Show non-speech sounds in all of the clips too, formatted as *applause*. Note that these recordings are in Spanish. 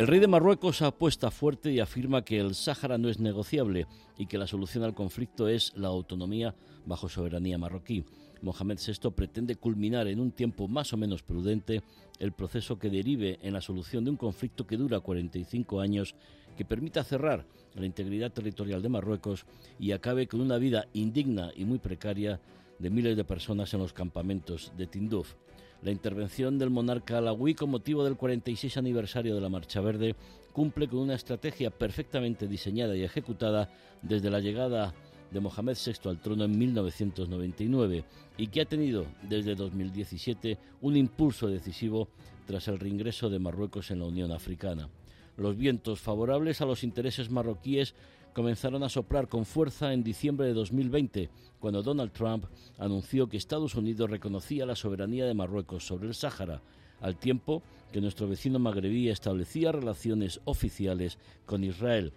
El rey de Marruecos apuesta fuerte y afirma que el Sáhara no es negociable y que la solución al conflicto es la autonomía bajo soberanía marroquí. Mohamed VI pretende culminar en un tiempo más o menos prudente el proceso que derive en la solución de un conflicto que dura 45 años, que permita cerrar la integridad territorial de Marruecos y acabe con una vida indigna y muy precaria de miles de personas en los campamentos de Tinduf. La intervención del monarca alawí con motivo del 46 aniversario de la Marcha Verde cumple con una estrategia perfectamente diseñada y ejecutada desde la llegada de Mohamed VI al trono en 1999 y que ha tenido desde 2017 un impulso decisivo tras el reingreso de Marruecos en la Unión Africana. Los vientos favorables a los intereses marroquíes comenzaron a soplar con fuerza en diciembre de 2020, cuando Donald Trump anunció que Estados Unidos reconocía la soberanía de Marruecos sobre el Sáhara, al tiempo que nuestro vecino magrebí establecía relaciones oficiales con Israel.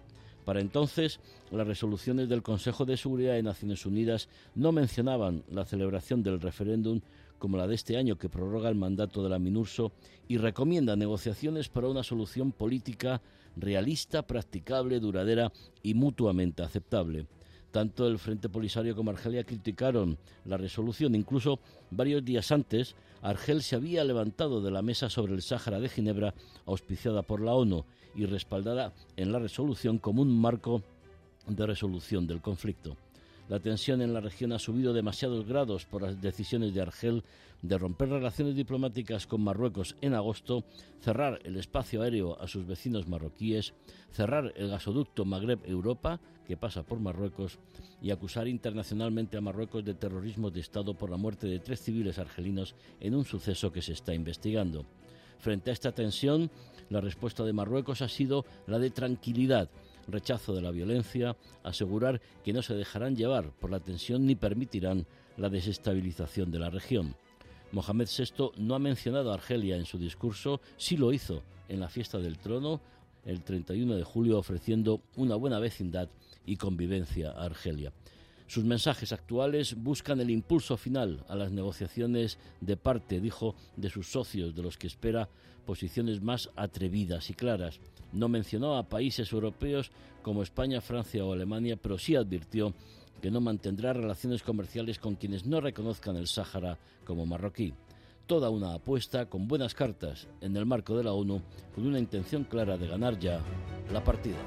Para entonces, las resoluciones del Consejo de Seguridad de Naciones Unidas no mencionaban la celebración del referéndum como la de este año que prorroga el mandato de la MINURSO y recomienda negociaciones para una solución política realista, practicable, duradera y mutuamente aceptable. Tanto el Frente Polisario como Argelia criticaron la resolución. Incluso varios días antes, Argel se había levantado de la mesa sobre el Sáhara de Ginebra, auspiciada por la ONU y respaldada en la resolución como un marco de resolución del conflicto. La tensión en la región ha subido demasiados grados por las decisiones de Argel de romper relaciones diplomáticas con Marruecos en agosto, cerrar el espacio aéreo a sus vecinos marroquíes, cerrar el gasoducto Magreb-Europa, que pasa por Marruecos, y acusar internacionalmente a Marruecos de terrorismo de Estado por la muerte de tres civiles argelinos en un suceso que se está investigando. Frente a esta tensión, la respuesta de Marruecos ha sido la de tranquilidad, rechazo de la violencia, asegurar que no se dejarán llevar por la tensión ni permitirán la desestabilización de la región. Mohamed VI no ha mencionado a Argelia en su discurso, sí lo hizo en la fiesta del trono el 31 de julio ofreciendo una buena vecindad y convivencia a Argelia. Sus mensajes actuales buscan el impulso final a las negociaciones de parte, dijo, de sus socios, de los que espera posiciones más atrevidas y claras. No mencionó a países europeos como España, Francia o Alemania, pero sí advirtió que no mantendrá relaciones comerciales con quienes no reconozcan el Sáhara como marroquí. Toda una apuesta con buenas cartas en el marco de la ONU, con una intención clara de ganar ya la partida.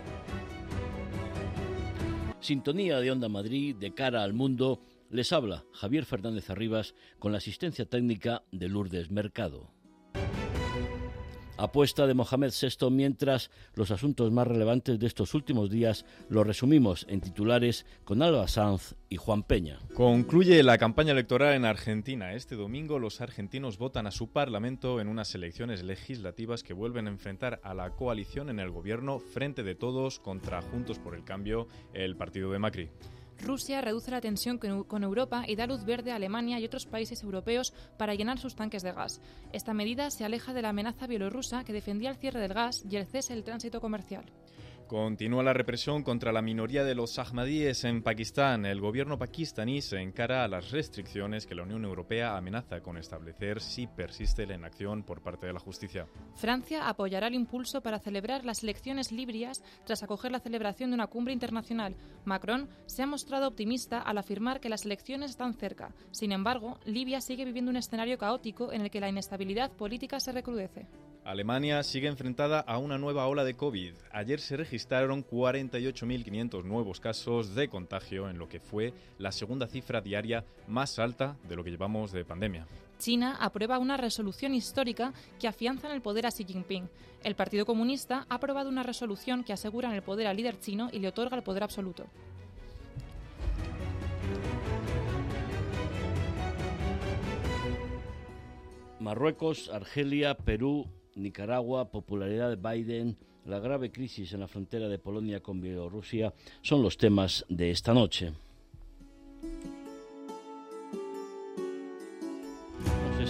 Sintonía de Onda Madrid de cara al mundo. Les habla Javier Fernández Arribas con la asistencia técnica de Lourdes Mercado apuesta de Mohamed VI mientras los asuntos más relevantes de estos últimos días los resumimos en titulares con Alba Sanz y Juan Peña. Concluye la campaña electoral en Argentina. Este domingo los argentinos votan a su parlamento en unas elecciones legislativas que vuelven a enfrentar a la coalición en el gobierno Frente de Todos contra Juntos por el Cambio, el partido de Macri. Rusia reduce la tensión con Europa y da luz verde a Alemania y otros países europeos para llenar sus tanques de gas. Esta medida se aleja de la amenaza bielorrusa que defendía el cierre del gas y el cese del tránsito comercial. Continúa la represión contra la minoría de los ahmadíes en Pakistán. El gobierno pakistaní se encara a las restricciones que la Unión Europea amenaza con establecer si persiste la inacción por parte de la justicia. Francia apoyará el impulso para celebrar las elecciones librias tras acoger la celebración de una cumbre internacional. Macron se ha mostrado optimista al afirmar que las elecciones están cerca. Sin embargo, Libia sigue viviendo un escenario caótico en el que la inestabilidad política se recrudece. Alemania sigue enfrentada a una nueva ola de COVID. Ayer se registraron 48.500 nuevos casos de contagio en lo que fue la segunda cifra diaria más alta de lo que llevamos de pandemia. China aprueba una resolución histórica que afianza en el poder a Xi Jinping. El Partido Comunista ha aprobado una resolución que asegura el poder al líder chino y le otorga el poder absoluto. Marruecos, Argelia, Perú Nicaragua, popularidad de Biden, la grave crisis en la frontera de Polonia con Bielorrusia son los temas de esta noche.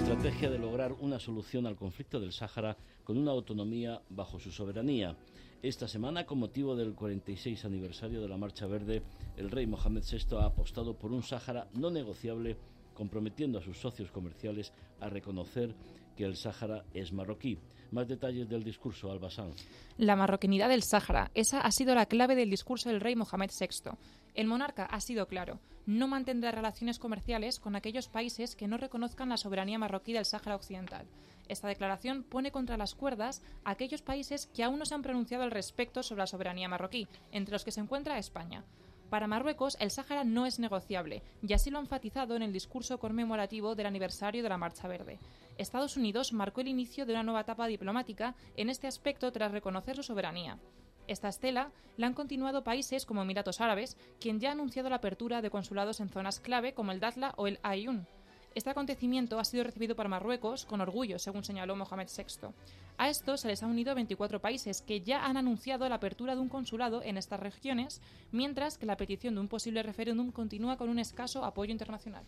estrategia de lograr una solución al conflicto del Sáhara con una autonomía bajo su soberanía. Esta semana, con motivo del 46 aniversario de la Marcha Verde, el rey Mohamed VI ha apostado por un Sáhara no negociable, comprometiendo a sus socios comerciales a reconocer que el Sáhara es marroquí. Más detalles del discurso, Albasán. La marroquinidad del Sáhara, esa ha sido la clave del discurso del rey Mohamed VI. El monarca ha sido claro, no mantendrá relaciones comerciales con aquellos países que no reconozcan la soberanía marroquí del Sáhara Occidental. Esta declaración pone contra las cuerdas a aquellos países que aún no se han pronunciado al respecto sobre la soberanía marroquí, entre los que se encuentra España. Para Marruecos, el Sáhara no es negociable, y así lo ha enfatizado en el discurso conmemorativo del aniversario de la Marcha Verde. Estados Unidos marcó el inicio de una nueva etapa diplomática en este aspecto tras reconocer su soberanía. Esta estela la han continuado países como Emiratos Árabes, quien ya ha anunciado la apertura de consulados en zonas clave como el Datla o el Ayun. Este acontecimiento ha sido recibido por Marruecos con orgullo, según señaló Mohamed VI. A esto se les ha unido 24 países que ya han anunciado la apertura de un consulado en estas regiones, mientras que la petición de un posible referéndum continúa con un escaso apoyo internacional.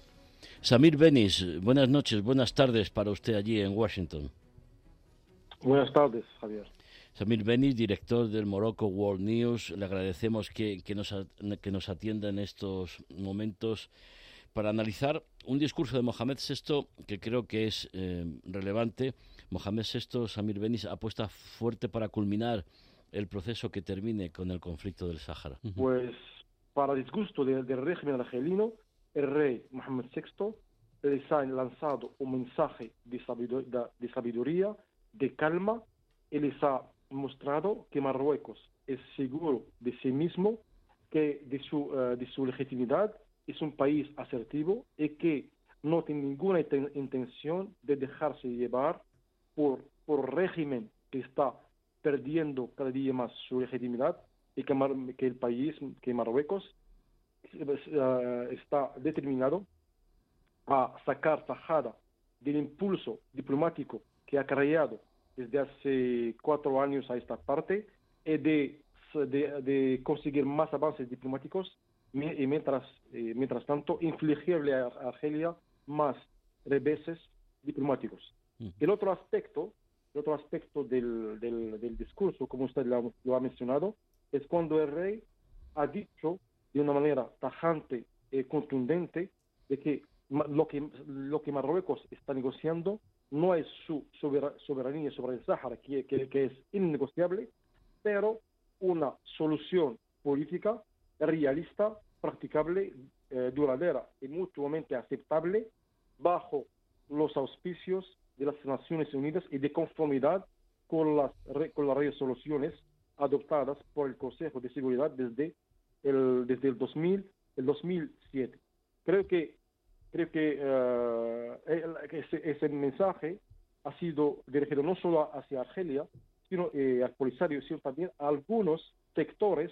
Samir Benis, buenas noches, buenas tardes para usted allí en Washington. Buenas tardes, Javier. Samir Benis, director del Morocco World News, le agradecemos que, que, nos, que nos atienda en estos momentos para analizar un discurso de Mohamed VI que creo que es eh, relevante. Mohamed VI, Samir Benis, apuesta fuerte para culminar el proceso que termine con el conflicto del Sáhara. Pues para disgusto del régimen argelino, el rey Mohamed VI les ha lanzado un mensaje de sabiduría, de calma, y les ha mostrado que Marruecos es seguro de sí mismo, que de su, eh, de su legitimidad es un país asertivo y que no tiene ninguna intención de dejarse llevar por, por régimen que está perdiendo cada día más su legitimidad y que, que el país, que Marruecos, eh, está determinado a sacar tajada del impulso diplomático que ha creado desde hace cuatro años a esta parte y de, de, conseguir más avances diplomáticos y mientras, eh, mientras tanto infligirle a Argelia más reveses diplomáticos. Mm. El otro aspecto, el otro aspecto del, del, del discurso, como usted lo, lo, ha mencionado, es cuando el rey ha dicho de una manera tajante y contundente de que lo que, lo que Marruecos está negociando no es su soberanía sobre el Sáhara, que, que, es innegociable, pero una solución política realista, practicable, eh, duradera y mutuamente aceptable bajo los auspicios de las Naciones Unidas y de conformidad con las, con las resoluciones adoptadas por el Consejo de Seguridad desde el, desde el, 2000, el 2007. Creo que creo que uh, ese, mensaje ha sido dirigido no solo hacia Argelia, sino eh, al Polisario, sino también a algunos sectores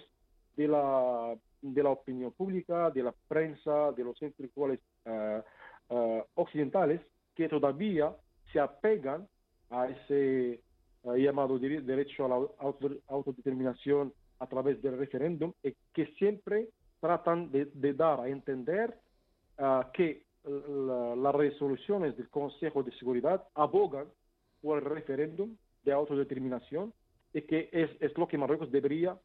de la, de la opinión pública, de la prensa, de los intelectuales uh, uh, occidentales, que todavía se apegan a ese llamado derecho a la autodeterminación a través del referéndum y que siempre tratan de, dar a entender que las resoluciones del Consejo de Seguridad abogan por el referéndum de autodeterminación y que es, es lo que Marruecos debería eh,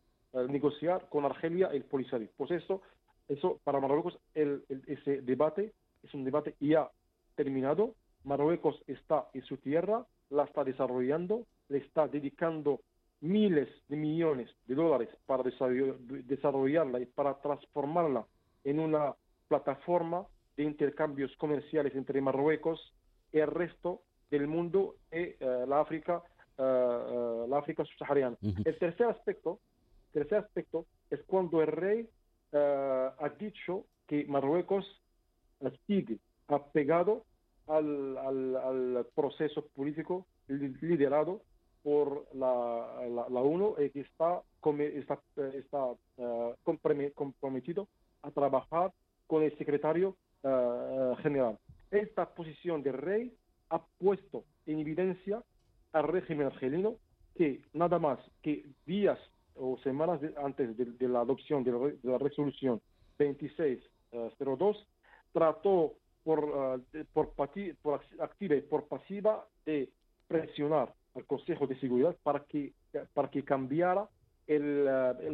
negociar con Argelia el Polisario. Pues eso, eso para Marruecos el, ese debate es un debate ya terminado. Marruecos está en su tierra, la está desarrollando, le está dedicando miles de millones de dólares para desarrollarla y para transformarla en una plataforma de intercambios comerciales entre Marruecos y el resto del mundo y eh, la África, eh, eh, la África subsahariana. El tercer aspecto, tercer aspecto es cuando el rey ha dicho que Marruecos sigue apegado al, proceso político liderado por la, la, ONU y que está, está, está comprometido a trabajar con el secretario general. Esta posición del rey ha puesto en evidencia al régimen argelino que nada más que días o semanas antes de, la adopción de la, resolución 2602 eh, trató por, uh, por, por activa y por pasiva de presionar al Consejo de Seguridad para que, para que cambiara el,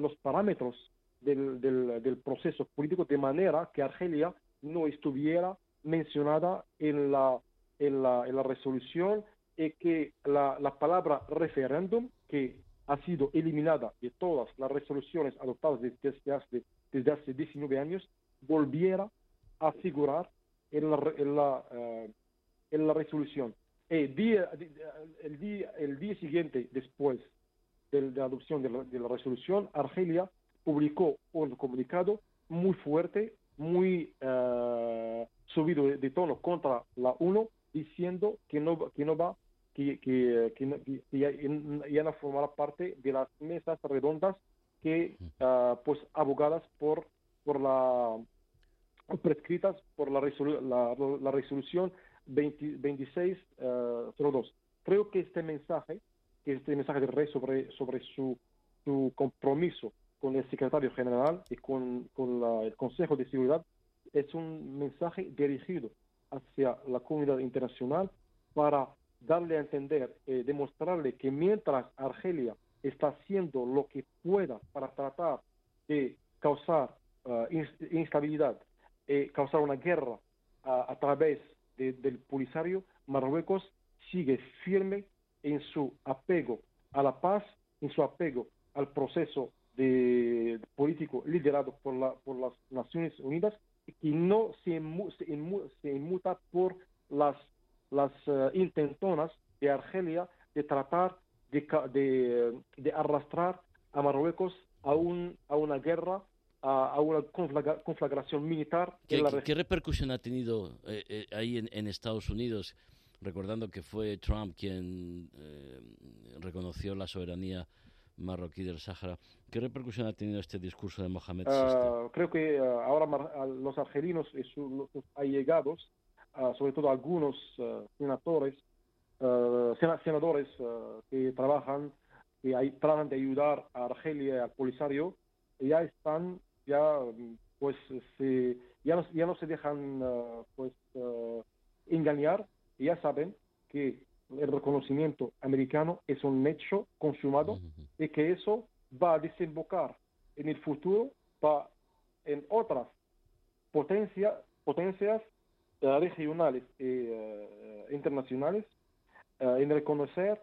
los parámetros del, del, del, proceso político de manera que Argelia no estuviera mencionada en la, en la, en la resolución y que la, la palabra referéndum, que ha sido eliminada de todas las resoluciones adoptadas desde hace, desde hace 19 años, volviera a figurar en la, en la, eh, en la resolución. El día, el, día, el día siguiente, después de, la adopción de la, de la resolución, Argelia publicó un comunicado muy fuerte, muy uh, subido de, tono contra la UNO, diciendo que no, que no va, que, que, que, ya, ya, no formará parte de las mesas redondas que, uh, pues, abogadas por, por la, prescritas por la, la, la resolución 2602. Uh, Creo que este mensaje, que este mensaje del rey sobre, sobre su, su compromiso con el secretario general y con, el Consejo de Seguridad es un mensaje dirigido hacia la comunidad internacional para darle a entender, eh, demostrarle que mientras Argelia está haciendo lo que pueda para tratar de causar uh, instabilidad, eh, causar una guerra a través del Polisario, Marruecos sigue firme en su apego a la paz, en su apego al proceso de político liderado por, la, por las Naciones Unidas y no se, se, inmuta por las, las uh, intentonas de Argelia de tratar de, de, de, arrastrar a Marruecos a, un, a una guerra, a, a una conflagración militar. ¿Qué, ¿Qué, repercusión ha tenido eh, eh, ahí en, en, Estados Unidos? Recordando que fue Trump quien eh, reconoció la soberanía marroquí del Sáhara. ¿Qué repercusión ha tenido este discurso de Mohamed uh, Creo que uh, ahora los argelinos y sus allegados, sobre todo algunos senadores, senadores que trabajan, que hay, tratan de ayudar a Argelia y al Polisario, ya están, ya pues ya, no, ya no se dejan pues engañar, ya saben que el reconocimiento americano es un hecho consumado y que eso va a desembocar en el futuro para, en otras potencias potencias eh, regionales e internacionales eh, en reconocer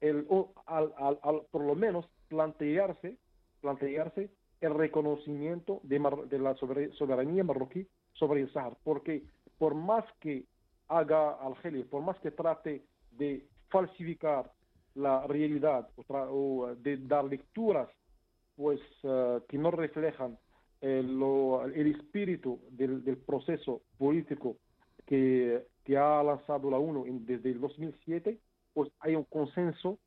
el, al, al, por lo menos plantearse plantearse el reconocimiento de, de la soberanía marroquí sobre el Sahara porque por más que haga Argelia, por más que trate de falsificar la realidad o, de dar lecturas pues eh, que no reflejan el espíritu del, proceso político que, que, ha lanzado la ONU desde el 2007, pues hay un consenso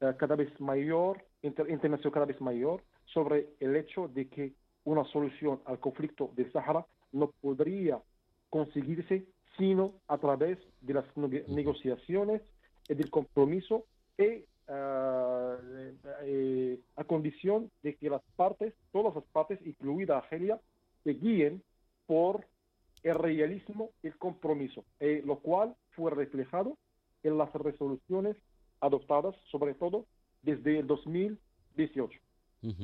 eh, cada vez mayor, internacional cada vez mayor, sobre el hecho de que una solución al conflicto de Sahara no podría conseguirse sino a través de las negociaciones y del compromiso y ah, eh, a condición de que las partes, todas las partes, incluida Argelia, se guíen por el realismo y el compromiso, eh, lo cual fue reflejado en las resoluciones adoptadas, sobre todo desde el 2018.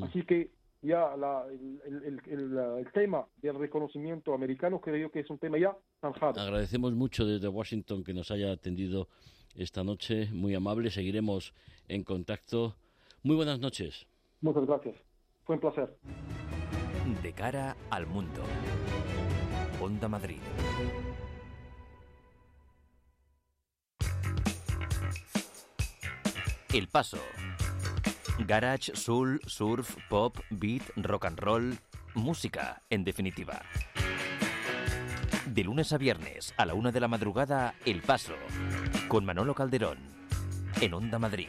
Así que ya el, el, tema del reconocimiento americano creo que es un tema ya zanjado. Agradecemos mucho desde Washington que nos haya atendido esta noche, muy amable, seguiremos en contacto. Muy buenas noches. Muchas gracias, fue un placer. De cara al mundo. Onda Madrid. El Paso Garage, soul, surf, pop, beat, rock and roll, música, en definitiva. De lunes a viernes, a la una de la madrugada, El Paso, con Manolo Calderón, en Onda Madrid.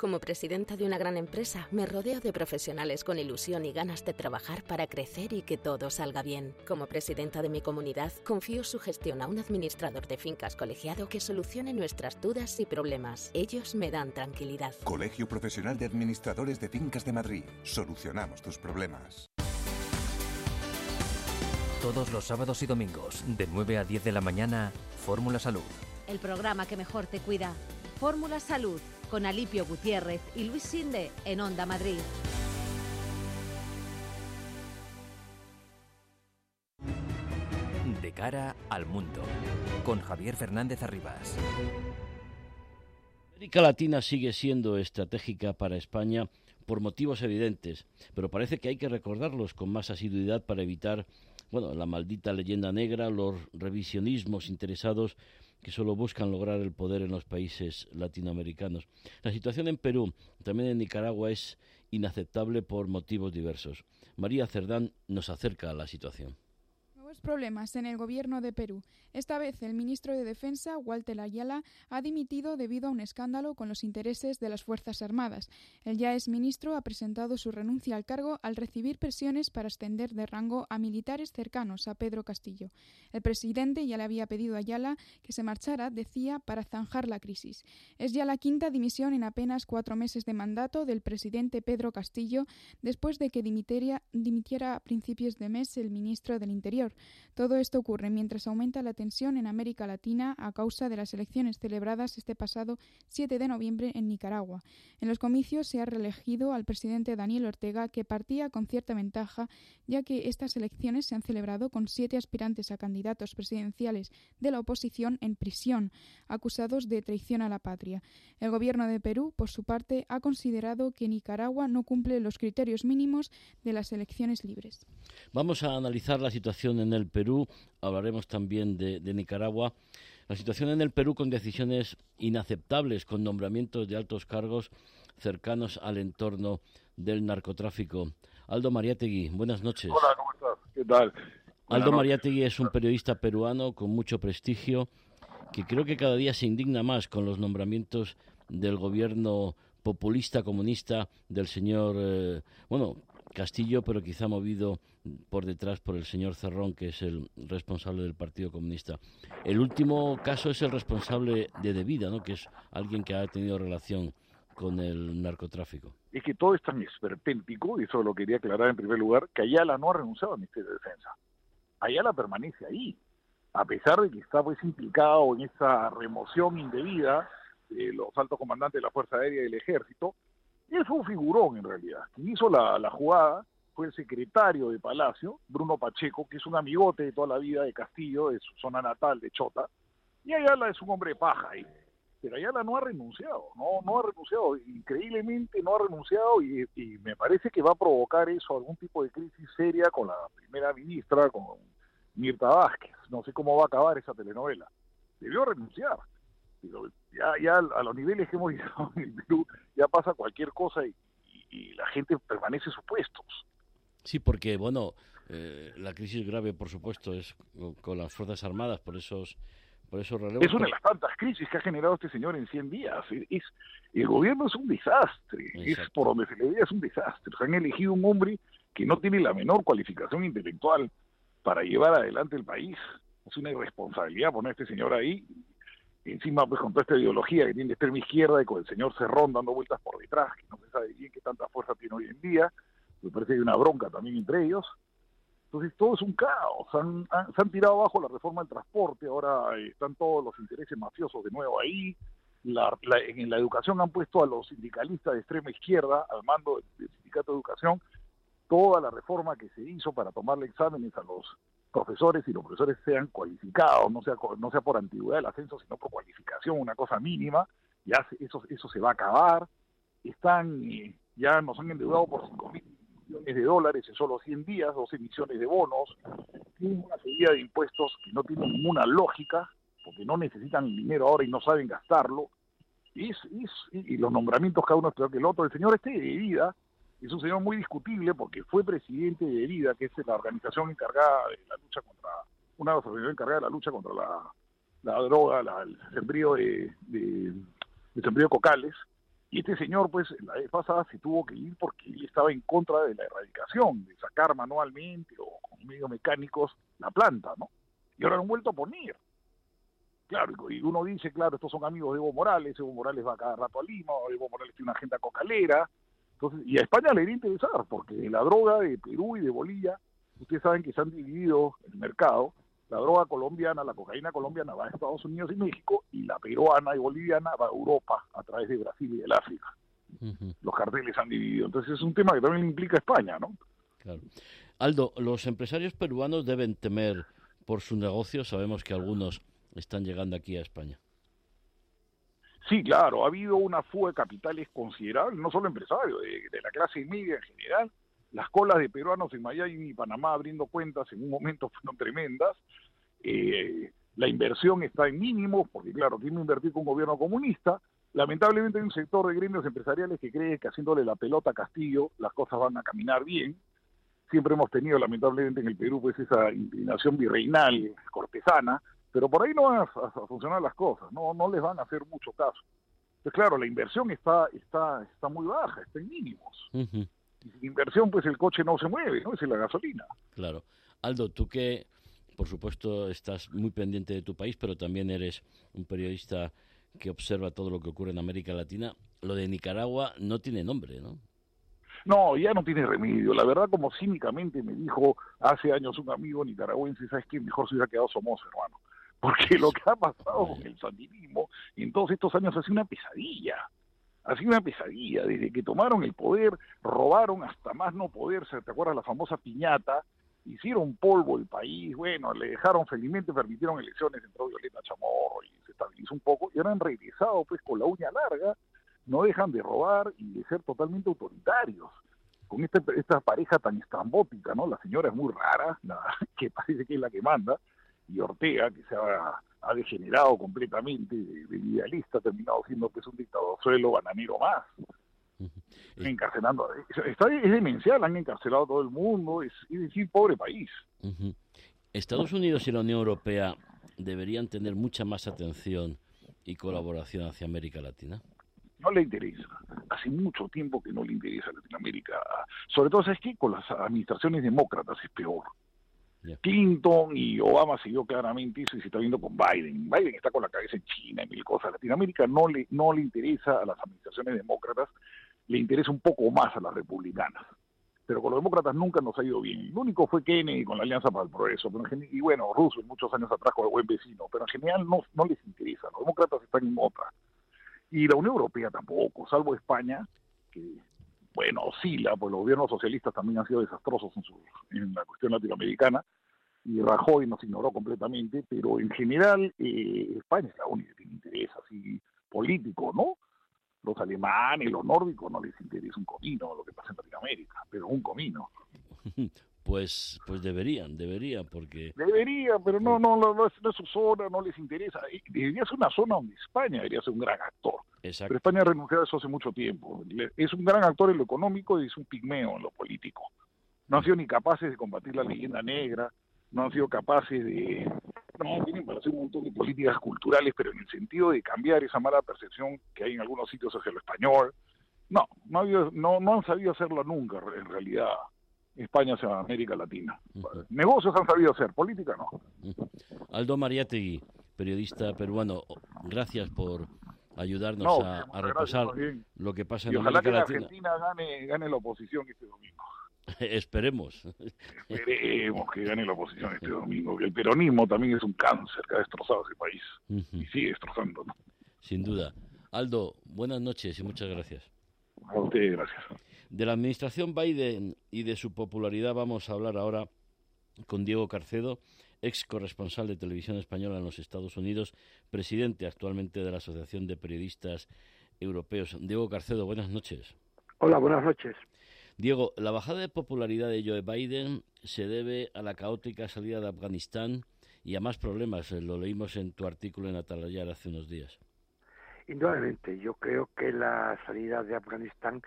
Como presidenta de una gran empresa, me rodeo de profesionales con ilusión y ganas de trabajar para crecer y que todo salga bien. Como presidenta de mi comunidad, confío su gestión a un administrador de fincas colegiado que solucione nuestras dudas y problemas. Ellos me dan tranquilidad. Colegio Profesional de Administradores de Fincas de Madrid. Solucionamos tus problemas. Todos los sábados y domingos, de 9 a 10 de la mañana, Fórmula Salud. El programa que mejor te cuida. Fórmula Salud con Alipio Gutiérrez y Luis Sinde en Onda Madrid. De cara al mundo, con Javier Fernández Arribas. América Latina sigue siendo estratégica para España por motivos evidentes, pero parece que hay que recordarlos con más asiduidad para evitar, bueno, la maldita leyenda negra, los revisionismos interesados que solo buscan lograr el poder en los países latinoamericanos. La situación en Perú, también en Nicaragua, es inaceptable por motivos diversos. María Cerdán nos acerca a la situación problemas en el gobierno de Perú. Esta vez el ministro de Defensa, Walter Ayala, ha dimitido debido a un escándalo con los intereses de las Fuerzas Armadas. El ya ex ministro ha presentado su renuncia al cargo al recibir presiones para ascender de rango a militares cercanos a Pedro Castillo. El presidente ya le había pedido a Ayala que se marchara, decía, para zanjar la crisis. Es ya la quinta dimisión en apenas cuatro meses de mandato del presidente Pedro Castillo después de que dimitiera a principios de mes el ministro del Interior. Todo esto ocurre mientras aumenta la tensión en América Latina a causa de las elecciones celebradas este pasado 7 de noviembre en Nicaragua. En los comicios se ha reelegido al presidente Daniel Ortega, que partía con cierta ventaja, ya que estas elecciones se han celebrado con siete aspirantes a candidatos presidenciales de la oposición en prisión, acusados de traición a la patria. El gobierno de Perú, por su parte, ha considerado que Nicaragua no cumple los criterios mínimos de las elecciones libres. Vamos a analizar la situación en el Perú, hablaremos también de, Nicaragua. La situación en el Perú con decisiones inaceptables, con nombramientos de altos cargos cercanos al entorno del narcotráfico. Aldo Mariategui, buenas noches. Hola, ¿cómo estás? ¿Qué tal? Aldo Mariategui es un periodista peruano con mucho prestigio que creo que cada día se indigna más con los nombramientos del gobierno populista comunista del señor, eh, bueno, Castillo, pero quizá movido por detrás por el señor Cerrón, que es el responsable del Partido Comunista. El último caso es el responsable de Devida, ¿no? que es alguien que ha tenido relación con el narcotráfico. Es que todo es tan esperpéntico, y eso lo quería aclarar en primer lugar, que Ayala no ha renunciado al Ministerio de Defensa. Ayala permanece ahí, a pesar de que está pues implicado en esa remoción indebida de los altos comandantes de la Fuerza Aérea y del Ejército, es un figurón en realidad. Quien hizo la, la jugada fue el secretario de Palacio, Bruno Pacheco, que es un amigote de toda la vida de Castillo, de su zona natal, de Chota. Y Ayala es un hombre paja ahí. Pero Ayala no ha renunciado, no, no ha renunciado, increíblemente no ha renunciado y, y me parece que va a provocar eso algún tipo de crisis seria con la primera ministra, con Mirta Vázquez. No sé cómo va a acabar esa telenovela. Debió renunciar ya, ya a los niveles que hemos *laughs* llegado en el Perú, ya pasa cualquier cosa y, la gente permanece en sus puestos. Sí, porque, bueno, eh, la crisis grave, por supuesto, es con las Fuerzas Armadas, por esos, por esos relevos. Es una de las tantas crisis que ha generado este señor en 100 días. Es, el gobierno es un desastre, es por donde se le ve es un desastre. Se han elegido un hombre que no tiene la menor cualificación intelectual para llevar adelante el país. Es una irresponsabilidad poner a este señor ahí encima pues con toda esta ideología que tiene de extrema izquierda y con el señor Cerrón dando vueltas por detrás, que no se sabe bien qué tanta fuerza tiene hoy en día, me parece que hay una bronca también entre ellos. Entonces todo es un caos, han, se han tirado abajo la reforma del transporte, ahora están todos los intereses mafiosos de nuevo ahí, la, en la educación han puesto a los sindicalistas de extrema izquierda al mando del sindicato de educación, toda la reforma que se hizo para tomarle exámenes a los profesores y los profesores sean cualificados, no sea, no sea por antigüedad del ascenso, sino por cualificación, una cosa mínima, ya eso, eso se va a acabar. Están, eh, ya nos han endeudado por 5 mil millones de dólares en solo 100 días, dos emisiones de bonos, tienen una serie de impuestos que no tienen ninguna lógica, porque no necesitan dinero ahora y no saben gastarlo, y, y los nombramientos cada uno es peor que el otro. El señor este de vida es un señor muy discutible porque fue presidente de Herida, que es la organización encargada de la lucha contra, una organización encargada de la lucha contra la, droga, el sembrío de, de, de sembrío cocales, Y este señor, pues, la vez pasada se tuvo que ir porque él estaba en contra de la erradicación, de sacar manualmente o con medios mecánicos la planta, ¿no? Y ahora han vuelto a poner. Claro, y uno dice, claro, estos son amigos de Evo Morales, Evo Morales va cada rato a Lima, Evo Morales tiene una agenda cocalera, entonces, y a España le iría interesar, porque la droga de Perú y de Bolivia, ustedes saben que se han dividido el mercado, la droga colombiana, la cocaína colombiana va a Estados Unidos y México, y la peruana y boliviana va a Europa a través de Brasil y del África. Los carteles han dividido. Entonces es un tema que también implica España, ¿no? Claro. Aldo, los empresarios peruanos deben temer por su negocio. Sabemos que algunos están llegando aquí a España. Sí, claro, ha habido una fuga de capitales considerable, no solo empresarios, de, la clase media en general. Las colas de peruanos en Miami y Panamá abriendo cuentas en un momento *laughs* fueron tremendas. Eh, la inversión está en mínimos, porque claro, tiene que invertir con un gobierno comunista. Lamentablemente hay un sector de gremios empresariales que cree que haciéndole la pelota a Castillo las cosas van a caminar bien. Siempre hemos tenido lamentablemente en el Perú pues esa inclinación virreinal, cortesana, pero por ahí no van a, funcionar las cosas, no, no les van a hacer mucho caso. Entonces, claro, la inversión está, está, está muy baja, está en mínimos. Y sin inversión, pues el coche no se mueve, ¿no? Es la gasolina. Claro. Aldo, tú que, por supuesto, estás muy pendiente de tu país, pero también eres un periodista que observa todo lo que ocurre en América Latina, lo de Nicaragua no tiene nombre, ¿no? No, ya no tiene remedio. La verdad, como cínicamente me dijo hace años un amigo nicaragüense, ¿sabes qué? Mejor se hubiera quedado Somoza, hermano porque lo que ha pasado con el sandinismo en todos estos años ha sido una pesadilla. Ha sido una pesadilla. Desde que tomaron el poder, robaron hasta más no poder. ¿Te acuerdas la famosa piñata? Hicieron polvo el país. Bueno, le dejaron felizmente, permitieron elecciones, entró Violeta Chamorro y se estabilizó un poco. Y ahora han regresado pues con la uña larga. No dejan de robar y de ser totalmente autoritarios con esta, esta pareja tan estrambótica, ¿no? La señora es muy rara, *laughs* que parece que es la que manda, y Ortega, que se ha, degenerado completamente de, idealista, ha terminado siendo pues un dictador suelo bananero más. Encarcelando, está, es demencial, han encarcelado a todo el mundo, es, decir, pobre país. Estados Unidos y la Unión Europea deberían tener mucha más atención y colaboración hacia América Latina. No le interesa. Hace mucho tiempo que no le interesa a Latinoamérica. Sobre todo, ¿sabes qué? Con las administraciones demócratas es peor. Clinton y Obama siguió claramente eso y se está viendo con Biden. Biden está con la cabeza en China y mil cosas. Latinoamérica no le, no le interesa a las administraciones demócratas, le interesa un poco más a las republicanas. Pero con los demócratas nunca nos ha ido bien. El único fue Kennedy con la Alianza para el Progreso. y bueno, Roosevelt muchos años atrás con el buen vecino. Pero en general no, no les interesa. Los demócratas están en otra. Y la Unión Europea tampoco, salvo España, que bueno, oscila, pues los gobiernos socialistas también han sido desastrosos en, su, en la cuestión latinoamericana, y Rajoy nos ignoró completamente, pero en general eh, España es la única que tiene interés así político, ¿no? Los alemanes, los nórdicos no les interesa un comino lo que pasa en Latinoamérica, pero un comino. *laughs* Pues, pues deberían, deberían, porque... Debería, pero no, no, no, es, su zona, no les interesa. Debería ser una zona donde España debería ser un gran actor. Pero España ha renunciado a eso hace mucho tiempo. Es un gran actor en lo económico y es un pigmeo en lo político. No han sido ni capaces de combatir la leyenda negra, no han sido capaces de... No, tienen para hacer un montón de políticas culturales, pero en el sentido de cambiar esa mala percepción que hay en algunos sitios hacia lo español. No, no, no, no han sabido hacerlo nunca, en realidad. España hacia América Latina. Negocios han sabido hacer, política no. Aldo Mariategui, periodista peruano, gracias por ayudarnos a, repasar lo que pasa en América que Latina. Argentina gane, gane la oposición este domingo. *laughs* Esperemos. Esperemos que gane la oposición este domingo, que el peronismo también es un cáncer que ha destrozado ese país y sigue destrozando. Sin duda. Aldo, buenas noches y muchas gracias. A usted, gracias. De la administración Biden y de su popularidad vamos a hablar ahora con Diego Carcedo, ex corresponsal de Televisión Española en los Estados Unidos, presidente actualmente de la Asociación de Periodistas Europeos. Diego Carcedo, buenas noches. Hola, buenas noches. Diego, la bajada de popularidad de Joe Biden se debe a la caótica salida de Afganistán y a más problemas. Lo leímos en tu artículo en Atalayar hace unos días. Indudablemente, yo creo que la salida de Afganistán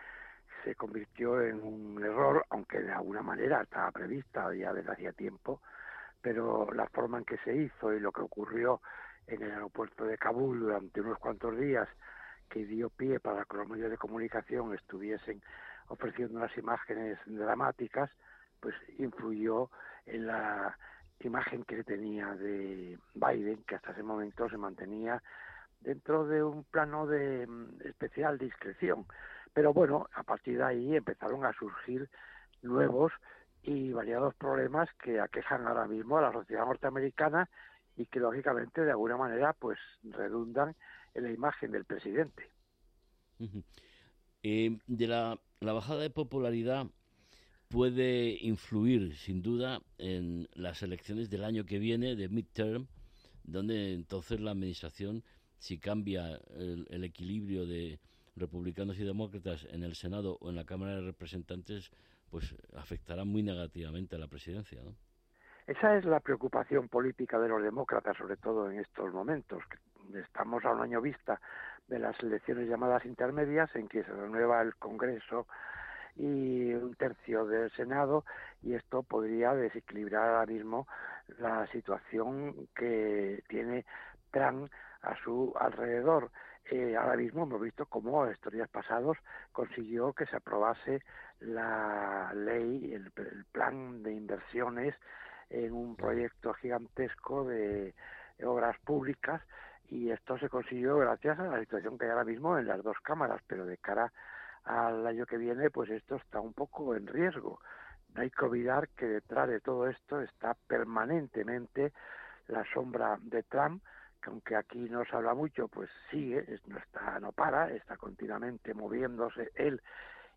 se convirtió en un error, aunque de alguna manera estaba prevista ya desde hacía tiempo, pero la forma en que se hizo y lo que ocurrió en el aeropuerto de Kabul durante unos cuantos días, que dio pie para que los medios de comunicación estuviesen ofreciendo unas imágenes dramáticas, pues influyó en la imagen que tenía de Biden, que hasta ese momento se mantenía dentro de un plano de mm, especial discreción. Pero bueno, a partir de ahí empezaron a surgir nuevos y variados problemas que aquejan ahora mismo a la sociedad norteamericana y que lógicamente de alguna manera pues redundan en la imagen del presidente. Eh, de la, la bajada de popularidad puede influir sin duda en las elecciones del año que viene de midterm, donde entonces la administración, si cambia el, equilibrio de republicanos y demócratas en el Senado o en la Cámara de Representantes, pues afectará muy negativamente a la presidencia. ¿no? Esa es la preocupación política de los demócratas, sobre todo en estos momentos. Estamos a un año vista de las elecciones llamadas intermedias, en que se renueva el Congreso y un tercio del Senado, y esto podría desequilibrar ahora mismo la situación que tiene Trump a su alrededor. Eh, ahora mismo hemos visto cómo estos días pasados consiguió que se aprobase la ley, el plan de inversiones en un proyecto gigantesco de obras públicas y esto se consiguió gracias a la situación que hay ahora mismo en las dos cámaras, pero de cara al año que viene, pues esto está un poco en riesgo. No hay que olvidar que detrás de todo esto está permanentemente la sombra de Trump, que aunque aquí no se habla mucho, pues sigue, no está, no para, está continuamente moviéndose él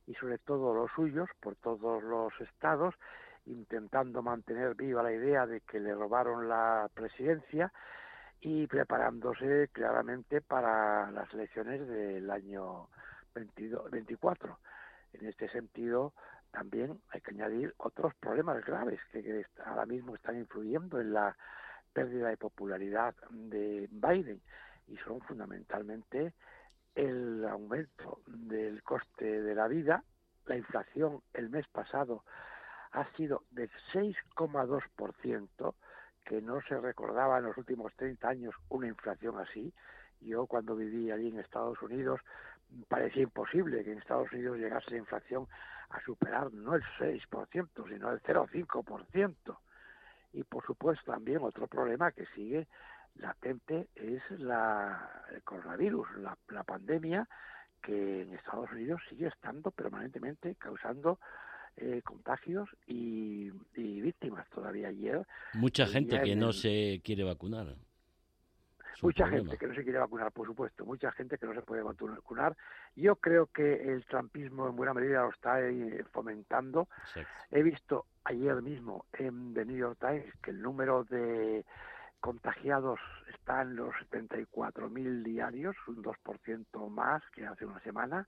y sobre todo los suyos por todos los estados intentando mantener viva la idea de que le robaron la presidencia y preparándose claramente para las elecciones del año 22, 24. En este sentido, también hay que añadir otros problemas graves que ahora mismo están influyendo en la pérdida de popularidad de Biden y son fundamentalmente el aumento del coste de la vida, la inflación el mes pasado ha sido del 6,2%, que no se recordaba en los últimos 30 años una inflación así. Yo cuando viví allí en Estados Unidos parecía imposible que en Estados Unidos llegase la inflación a superar no el 6%, sino el 0,5%. Y por supuesto también otro problema que sigue latente es la, el coronavirus, la, la pandemia que en Estados Unidos sigue estando permanentemente causando eh, contagios y, víctimas todavía ayer. Mucha gente que no se quiere vacunar. Mucha gente que no se quiere vacunar, por supuesto, mucha gente que no se puede vacunar. Yo creo que el trampismo en buena medida lo está eh, fomentando. He visto ayer mismo en The New York Times que el número de contagiados está en los 74.000 diarios, un 2% más que hace una semana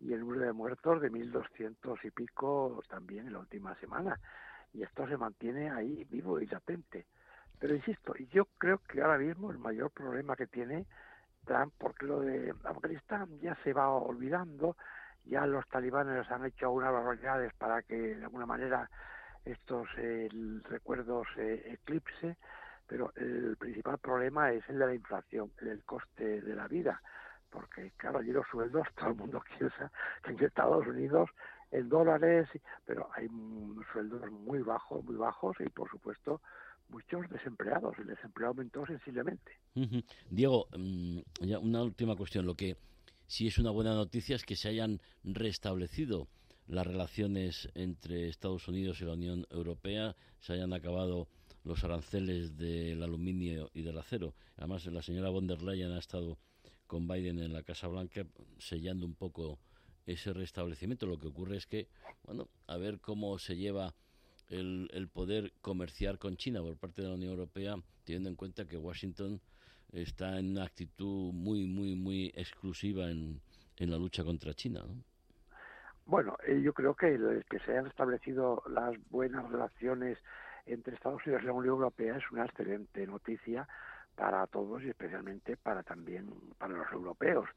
y el número de muertos de 1.200 y pico también en la última semana. Y esto se mantiene ahí vivo y latente. Pero insisto, yo creo que ahora mismo el mayor problema que tiene Trump, porque lo de Afganistán ya se va olvidando, ya los talibanes han hecho algunas barbaridades para que de alguna manera estos el recuerdo se eclipse, pero el principal problema es el de la inflación, el coste de la vida porque claro, allí los sueldos, *laughs* todo el mundo piensa que en Estados Unidos en dólares, pero hay sueldos muy bajos, muy bajos y por supuesto muchos desempleados. El desempleo aumentó sensiblemente. Diego, mm, una última cuestión. Lo que sí es una buena noticia es que se hayan restablecido las relaciones entre Estados Unidos y la Unión Europea, se hayan acabado los aranceles del aluminio y del acero. Además, la señora von der Leyen ha estado con Biden en la Casa Blanca, sellando un poco ese restablecimiento. Lo que ocurre es que, bueno, a ver cómo se lleva el, el poder comerciar con China por parte de la Unión Europea, teniendo en cuenta que Washington está en una actitud muy, muy, muy exclusiva en, en la lucha contra China. Bueno, eh, yo creo que el que se hayan establecido las buenas relaciones entre Estados Unidos y la Unión Europea es una excelente noticia para todos y especialmente para también para los europeos.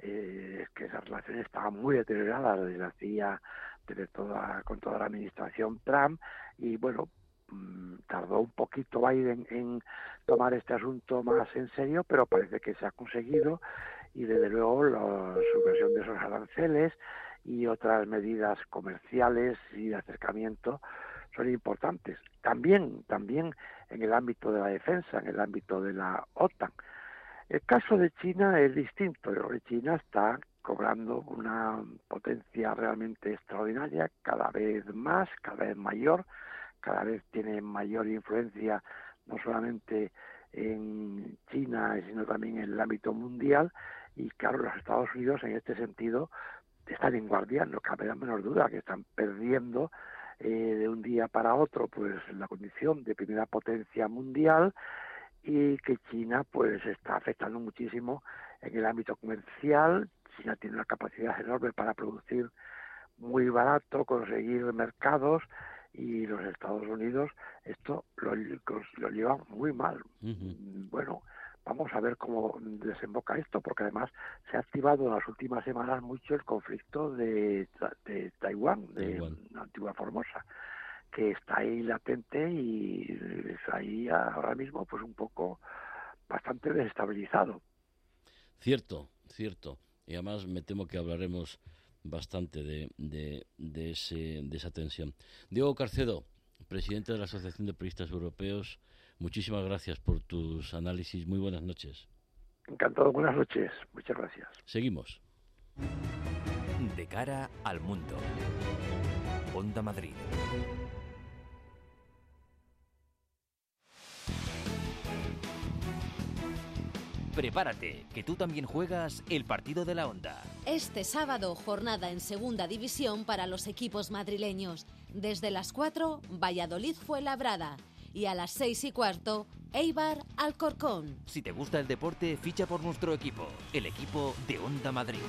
Eh, que esas relaciones estaban muy deterioradas desde hacía desde toda con toda la administración Trump y bueno tardó un poquito Biden en tomar este asunto más en serio pero parece que se ha conseguido y desde luego la supresión de esos aranceles y otras medidas comerciales y de acercamiento son importantes. También, también en el ámbito de la defensa, en el ámbito de la OTAN. El caso de China es distinto. China está cobrando una potencia realmente extraordinaria, cada vez más, cada vez mayor, cada vez tiene mayor influencia no solamente en China, sino también en el ámbito mundial. Y claro, los Estados Unidos en este sentido están en guardia, no cabe la menor duda que están perdiendo eh, de un día para otro pues la condición de primera potencia mundial y que China pues está afectando muchísimo en el ámbito comercial. China tiene una capacidad enorme para producir muy barato, conseguir mercados y los Estados Unidos esto lo, lo llevan muy mal. Bueno, vamos a ver cómo desemboca esto, porque además se ha activado en las últimas semanas mucho el conflicto de, de Taiwán, de la antigua Formosa, que está ahí latente y es ahí ahora mismo pues un poco bastante desestabilizado. Cierto, cierto. Y además me temo que hablaremos bastante de, de, de, ese, de esa tensión. Diego Carcedo, presidente de la Asociación de Periodistas Europeos, muchísimas gracias por tus análisis. Muy buenas noches. Encantado, buenas noches. Muchas gracias. Seguimos. De cara al mundo. Onda Madrid. Prepárate, que tú también juegas el partido de la onda. Este sábado, jornada en segunda división para los equipos madrileños. Desde las 4, Valladolid fue labrada. Y a las 6 y cuarto, Eibar Alcorcón. Si te gusta el deporte, ficha por nuestro equipo, el equipo de Onda Madrid.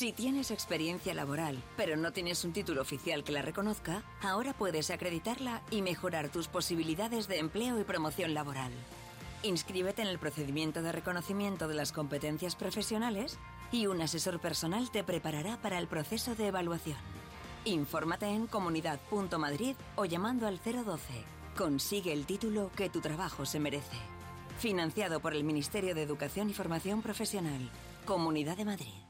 Si tienes experiencia laboral, pero no tienes un título oficial que la reconozca, ahora puedes acreditarla y mejorar tus posibilidades de empleo y promoción laboral. Inscríbete en el procedimiento de reconocimiento de las competencias profesionales y un asesor personal te preparará para el proceso de evaluación. Infórmate en comunidad.madrid o llamando al 012. Consigue el título que tu trabajo se merece. Financiado por el Ministerio de Educación y Formación Profesional. Comunidad de Madrid.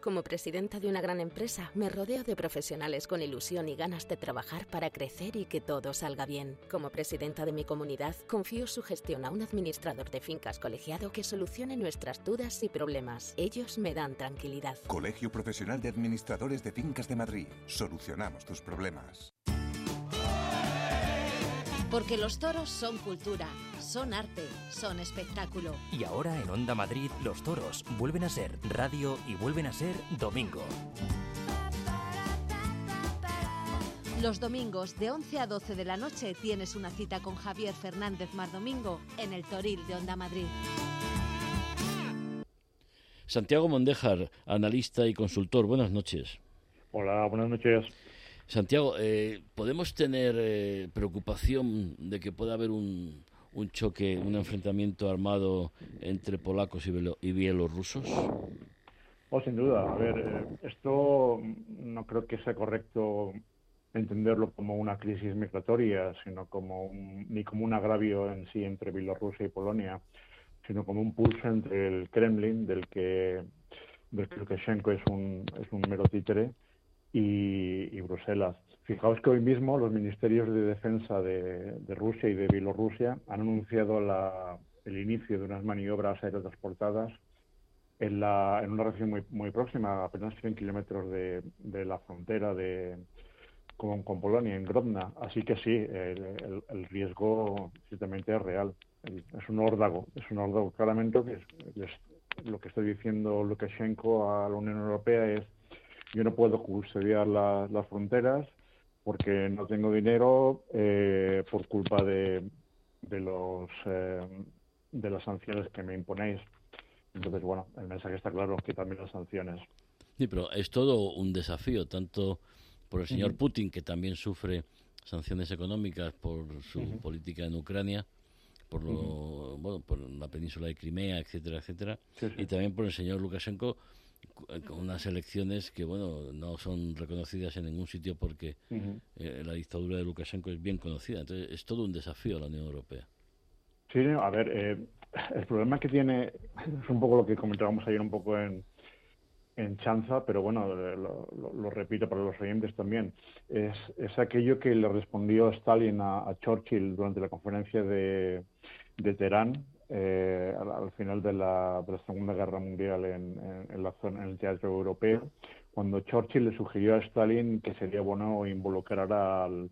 Como presidenta de una gran empresa, me rodeo de profesionales con ilusión y ganas de trabajar para crecer y que todo salga bien. Como presidenta de mi comunidad, confío su gestión a un administrador de fincas colegiado que solucione nuestras dudas y problemas. Ellos me dan tranquilidad. Colegio Profesional de Administradores de Fincas de Madrid. Solucionamos tus problemas. Porque los toros son cultura, son arte, son espectáculo. Y ahora en Onda Madrid, los toros vuelven a ser radio y vuelven a ser domingo. Los domingos de 11 a 12 de la noche tienes una cita con Javier Fernández Mardomingo en el Toril de Onda Madrid. Santiago Mondejar, analista y consultor, buenas noches. Hola, buenas noches. Santiago, eh, ¿podemos tener eh, preocupación de que pueda haber un, un, choque, un enfrentamiento armado entre polacos y, bielorrusos? Oh, sin duda. A ver, eh, esto no creo que sea correcto entenderlo como una crisis migratoria, sino como ni como un agravio en sí entre Bielorrusia y Polonia, sino como un pulso entre el Kremlin, del que, del que Lukashenko es un, es un mero títere, y, Bruselas. Fijaos que hoy mismo los ministerios de defensa de, Rusia y de Bielorrusia han anunciado el inicio de unas maniobras aerotransportadas en, la, en una región muy, muy próxima, apenas 100 kilómetros de, la frontera de, con, Polonia, en Grodna. Así que sí, el, riesgo ciertamente es real. Es un órdago, es un órdago. Claramente lo que estoy diciendo Lukashenko a la Unión Europea es yo no puedo custodiar las fronteras porque no tengo dinero eh, por culpa de, de los eh, de las sanciones que me imponéis. Entonces, bueno, el mensaje está claro, que también las sanciones. Sí, pero es todo un desafío, tanto por el señor Putin, que también sufre sanciones económicas por su política en Ucrania, por, lo, bueno, por la península de Crimea, etcétera, etcétera, y también por el señor Lukashenko con unas elecciones que bueno no son reconocidas en ningún sitio porque eh, la dictadura de Lukashenko es bien conocida. Entonces es todo un desafío a la Unión Europea. Sí a ver eh, el problema que tiene es un poco lo que comentábamos ayer un poco en en chanza, pero bueno, lo, repito para los oyentes también, es, es, aquello que le respondió Stalin a, Churchill durante la conferencia de, de Teherán eh, al, final de la, de la, Segunda Guerra Mundial en, en, la zona, en el teatro europeo, cuando Churchill le sugirió a Stalin que sería bueno involucrar al,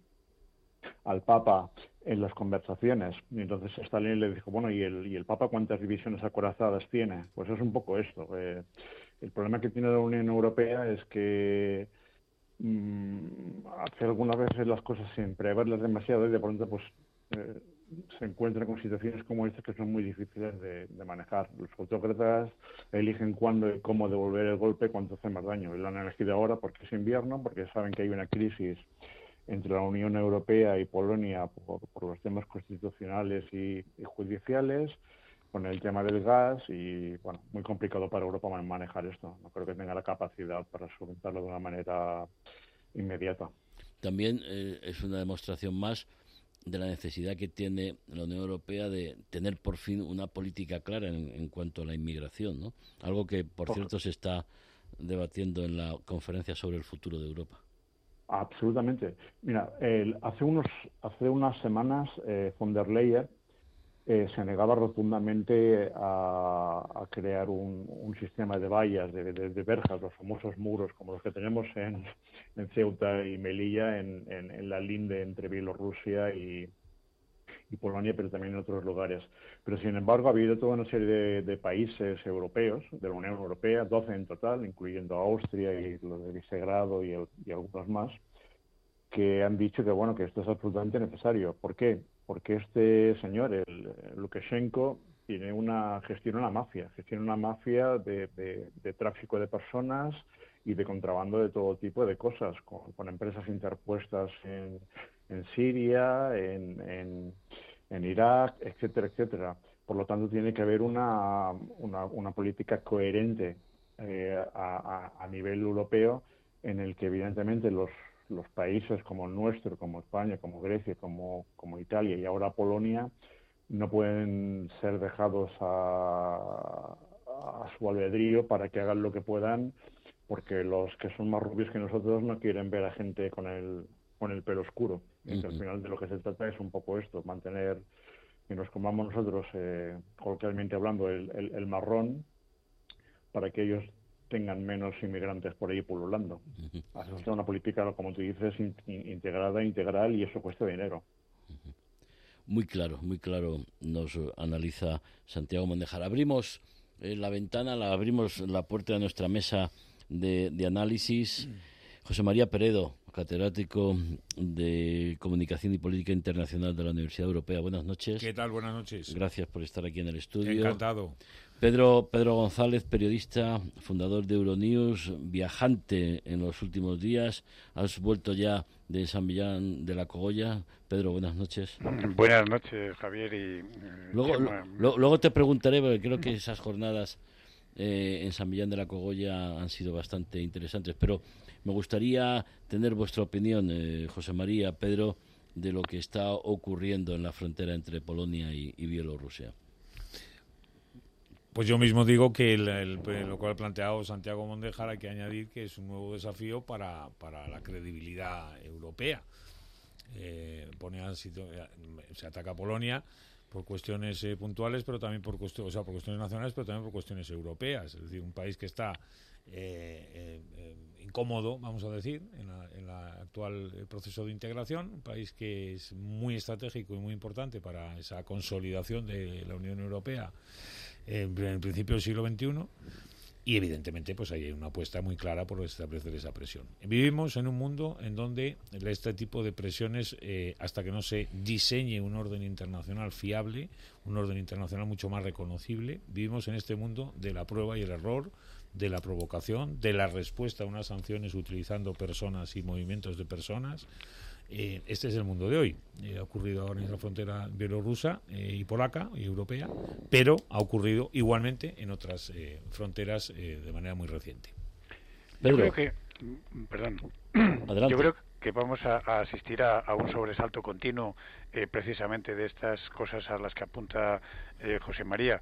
al Papa en las conversaciones. Y entonces Stalin le dijo, bueno, ¿y el, ¿y el Papa cuántas divisiones acorazadas tiene? Pues es un poco esto. Eh, el problema que tiene la Unión Europea es que mm, hace algunas veces las cosas sin preverlas demasiado y de pronto pues eh, se encuentra con situaciones como estas que son muy difíciles de, manejar. Los autócratas eligen cuándo y cómo devolver el golpe cuando hace más daño. Y lo han elegido ahora porque es invierno, porque saben que hay una crisis entre la Unión Europea y Polonia por, los temas constitucionales y judiciales con el tema del gas y, bueno, muy complicado para Europa manejar esto. No creo que tenga la capacidad para solventarlo de una manera inmediata. También eh, es una demostración más de la necesidad que tiene la Unión Europea de tener por fin una política clara en, cuanto a la inmigración, ¿no? Algo que, por, cierto, se está debatiendo en la conferencia sobre el futuro de Europa. Absolutamente. Mira, hace unos hace unas semanas eh, von der Leyen eh, se negaba rotundamente a, crear un, sistema de vallas, de, verjas, los famosos muros, como los que tenemos en, Ceuta y Melilla, en, la linde entre Bielorrusia y, Polonia, pero también en otros lugares. Pero sin embargo, ha habido toda una serie de, países europeos, de la Unión Europea, 12 en total, incluyendo Austria y los de Visegrado y, y algunos más, que han dicho que bueno que esto es absolutamente necesario. ¿Por qué? Porque este señor, el, Lukashenko, tiene una, gestiona una mafia, gestiona una mafia de, tráfico de personas y de contrabando de todo tipo de cosas, con, empresas interpuestas en, Siria, en, Irak, etcétera, etcétera. Por lo tanto, tiene que haber una, una, política coherente eh, a nivel europeo en el que evidentemente los, los países como el nuestro, como España, como Grecia, como, como Italia y ahora Polonia, no pueden ser dejados a, su albedrío para que hagan lo que puedan, porque los que son más rubios que nosotros no quieren ver a gente con el, con el pelo oscuro. al final de lo que se trata es un poco esto, mantener que nos comamos nosotros, eh, coloquialmente hablando, el, el marrón, para que ellos tengan menos inmigrantes por ahí pululando. Hace una política, como tú dices, integrada, integral y eso cuesta dinero. Muy claro, muy claro nos analiza Santiago Mondejar. Abrimos eh, la ventana, la abrimos la puerta de nuestra mesa de, de análisis. José María Peredo, catedrático de Comunicación y Política Internacional de la Universidad Europea. Buenas noches. ¿Qué tal? Buenas noches. Gracias por estar aquí en el estudio. Encantado. Pedro, Pedro González, periodista, fundador de Euronews, viajante en los últimos días. Has vuelto ya de San Millán de la Cogolla. Pedro, buenas noches. Buenas noches, Javier. Y, eh, luego, luego te preguntaré, porque creo que esas jornadas eh, en San Millán de la Cogolla han sido bastante interesantes. Pero me gustaría tener vuestra opinión, eh, José María, Pedro, de lo que está ocurriendo en la frontera entre Polonia y Bielorrusia. Pues yo mismo digo que lo cual ha planteado Santiago Mondejar hay que añadir que es un nuevo desafío para, la credibilidad europea. Eh, se ataca a Polonia por cuestiones eh, puntuales, pero también por, o sea, por cuestiones nacionales, pero también por cuestiones europeas. Es decir, un país que está eh, incómodo, vamos a decir, en el actual proceso de integración, un país que es muy estratégico y muy importante para esa consolidación de la Unión Europea en, principio del siglo XXI y evidentemente pues hay una apuesta muy clara por establecer esa presión. Vivimos en un mundo en donde este tipo de presiones, eh, hasta que no se diseñe un orden internacional fiable, un orden internacional mucho más reconocible, vivimos en este mundo de la prueba y el error, de la provocación, de la respuesta a unas sanciones utilizando personas y movimientos de personas, eh, este es el mundo de hoy. Eh, ha ocurrido ahora en la frontera bielorrusa eh, y polaca y europea, pero ha ocurrido igualmente en otras fronteras de manera muy reciente. Yo creo que, mm, perdón, yo creo que vamos a, asistir a, un sobresalto continuo precisamente de estas cosas a las que apunta José María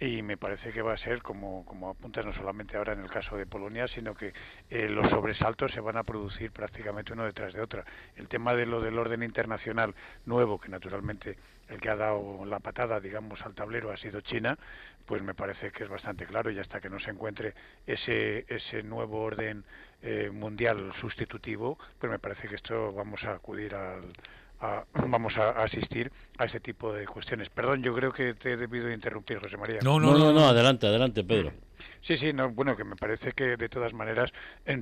y me parece que va a ser, como, como apuntas no solamente ahora en el caso de Polonia, sino que eh, los sobresaltos se van a producir prácticamente uno detrás de otro. El tema de lo del orden internacional nuevo, que naturalmente el que ha dado la patada, digamos, al tablero ha sido China, pues me parece que es bastante claro y hasta que no se encuentre ese, ese nuevo orden eh, mundial sustitutivo, pues me parece que esto vamos a acudir al, vamos a, asistir a ese tipo de cuestiones. Perdón, yo creo que te he debido interrumpir, José María. No, no, no, no, adelante, adelante, Pedro. Sí, sí, no, bueno, que me parece que de todas maneras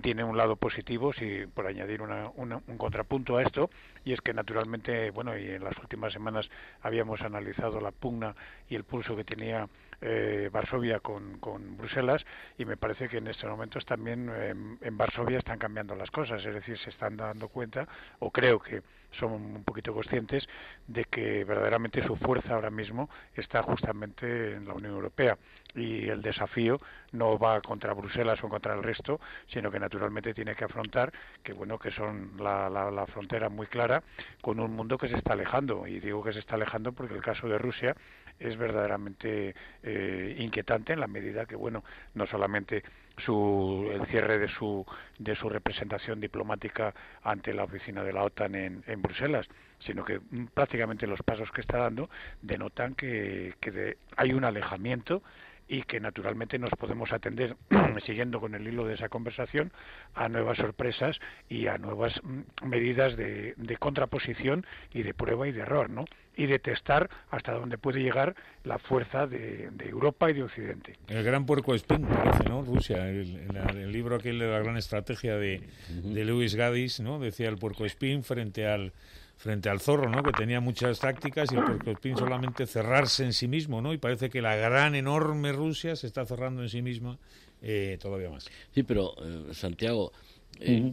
tiene un lado positivo, si por añadir una, un contrapunto a esto, y es que naturalmente, bueno, y en las últimas semanas habíamos analizado la pugna y el pulso que tenía eh, Varsovia con, con, Bruselas y me parece que en estos momentos también em, en Varsovia están cambiando las cosas, es decir, se están dando cuenta, o creo que son un poquito conscientes de que verdaderamente su fuerza ahora mismo está justamente en la Unión Europea. Y el desafío no va contra Bruselas o contra el resto, sino que naturalmente tiene que afrontar que bueno que son la, la, la frontera muy clara con un mundo que se está alejando. Y digo que se está alejando porque el caso de Rusia es verdaderamente eh, inquietante en la medida que bueno no solamente su, el cierre de su, de su representación diplomática ante la oficina de la OTAN en, en Bruselas, sino que mm, prácticamente los pasos que está dando denotan que, que hay un alejamiento y que naturalmente nos podemos atender, *clears throat* siguiendo con el hilo de esa conversación, a nuevas sorpresas y a nuevas mm, medidas de, de, contraposición y de prueba y de error, ¿no? Y de testar hasta dónde puede llegar la fuerza de, de Europa y de Occidente. El gran puerco espín, parece, ¿no? Rusia. El, libro aquel de la gran estrategia de, de Lewis Gaddis, ¿no? Decía el puerco espín frente al frente al zorro, ¿no? Que tenía muchas tácticas y el puercoespín solamente cerrarse en sí mismo, ¿no? Y parece que la gran, enorme Rusia se está cerrando en sí misma eh, todavía más. Sí, pero, eh, Santiago, eh,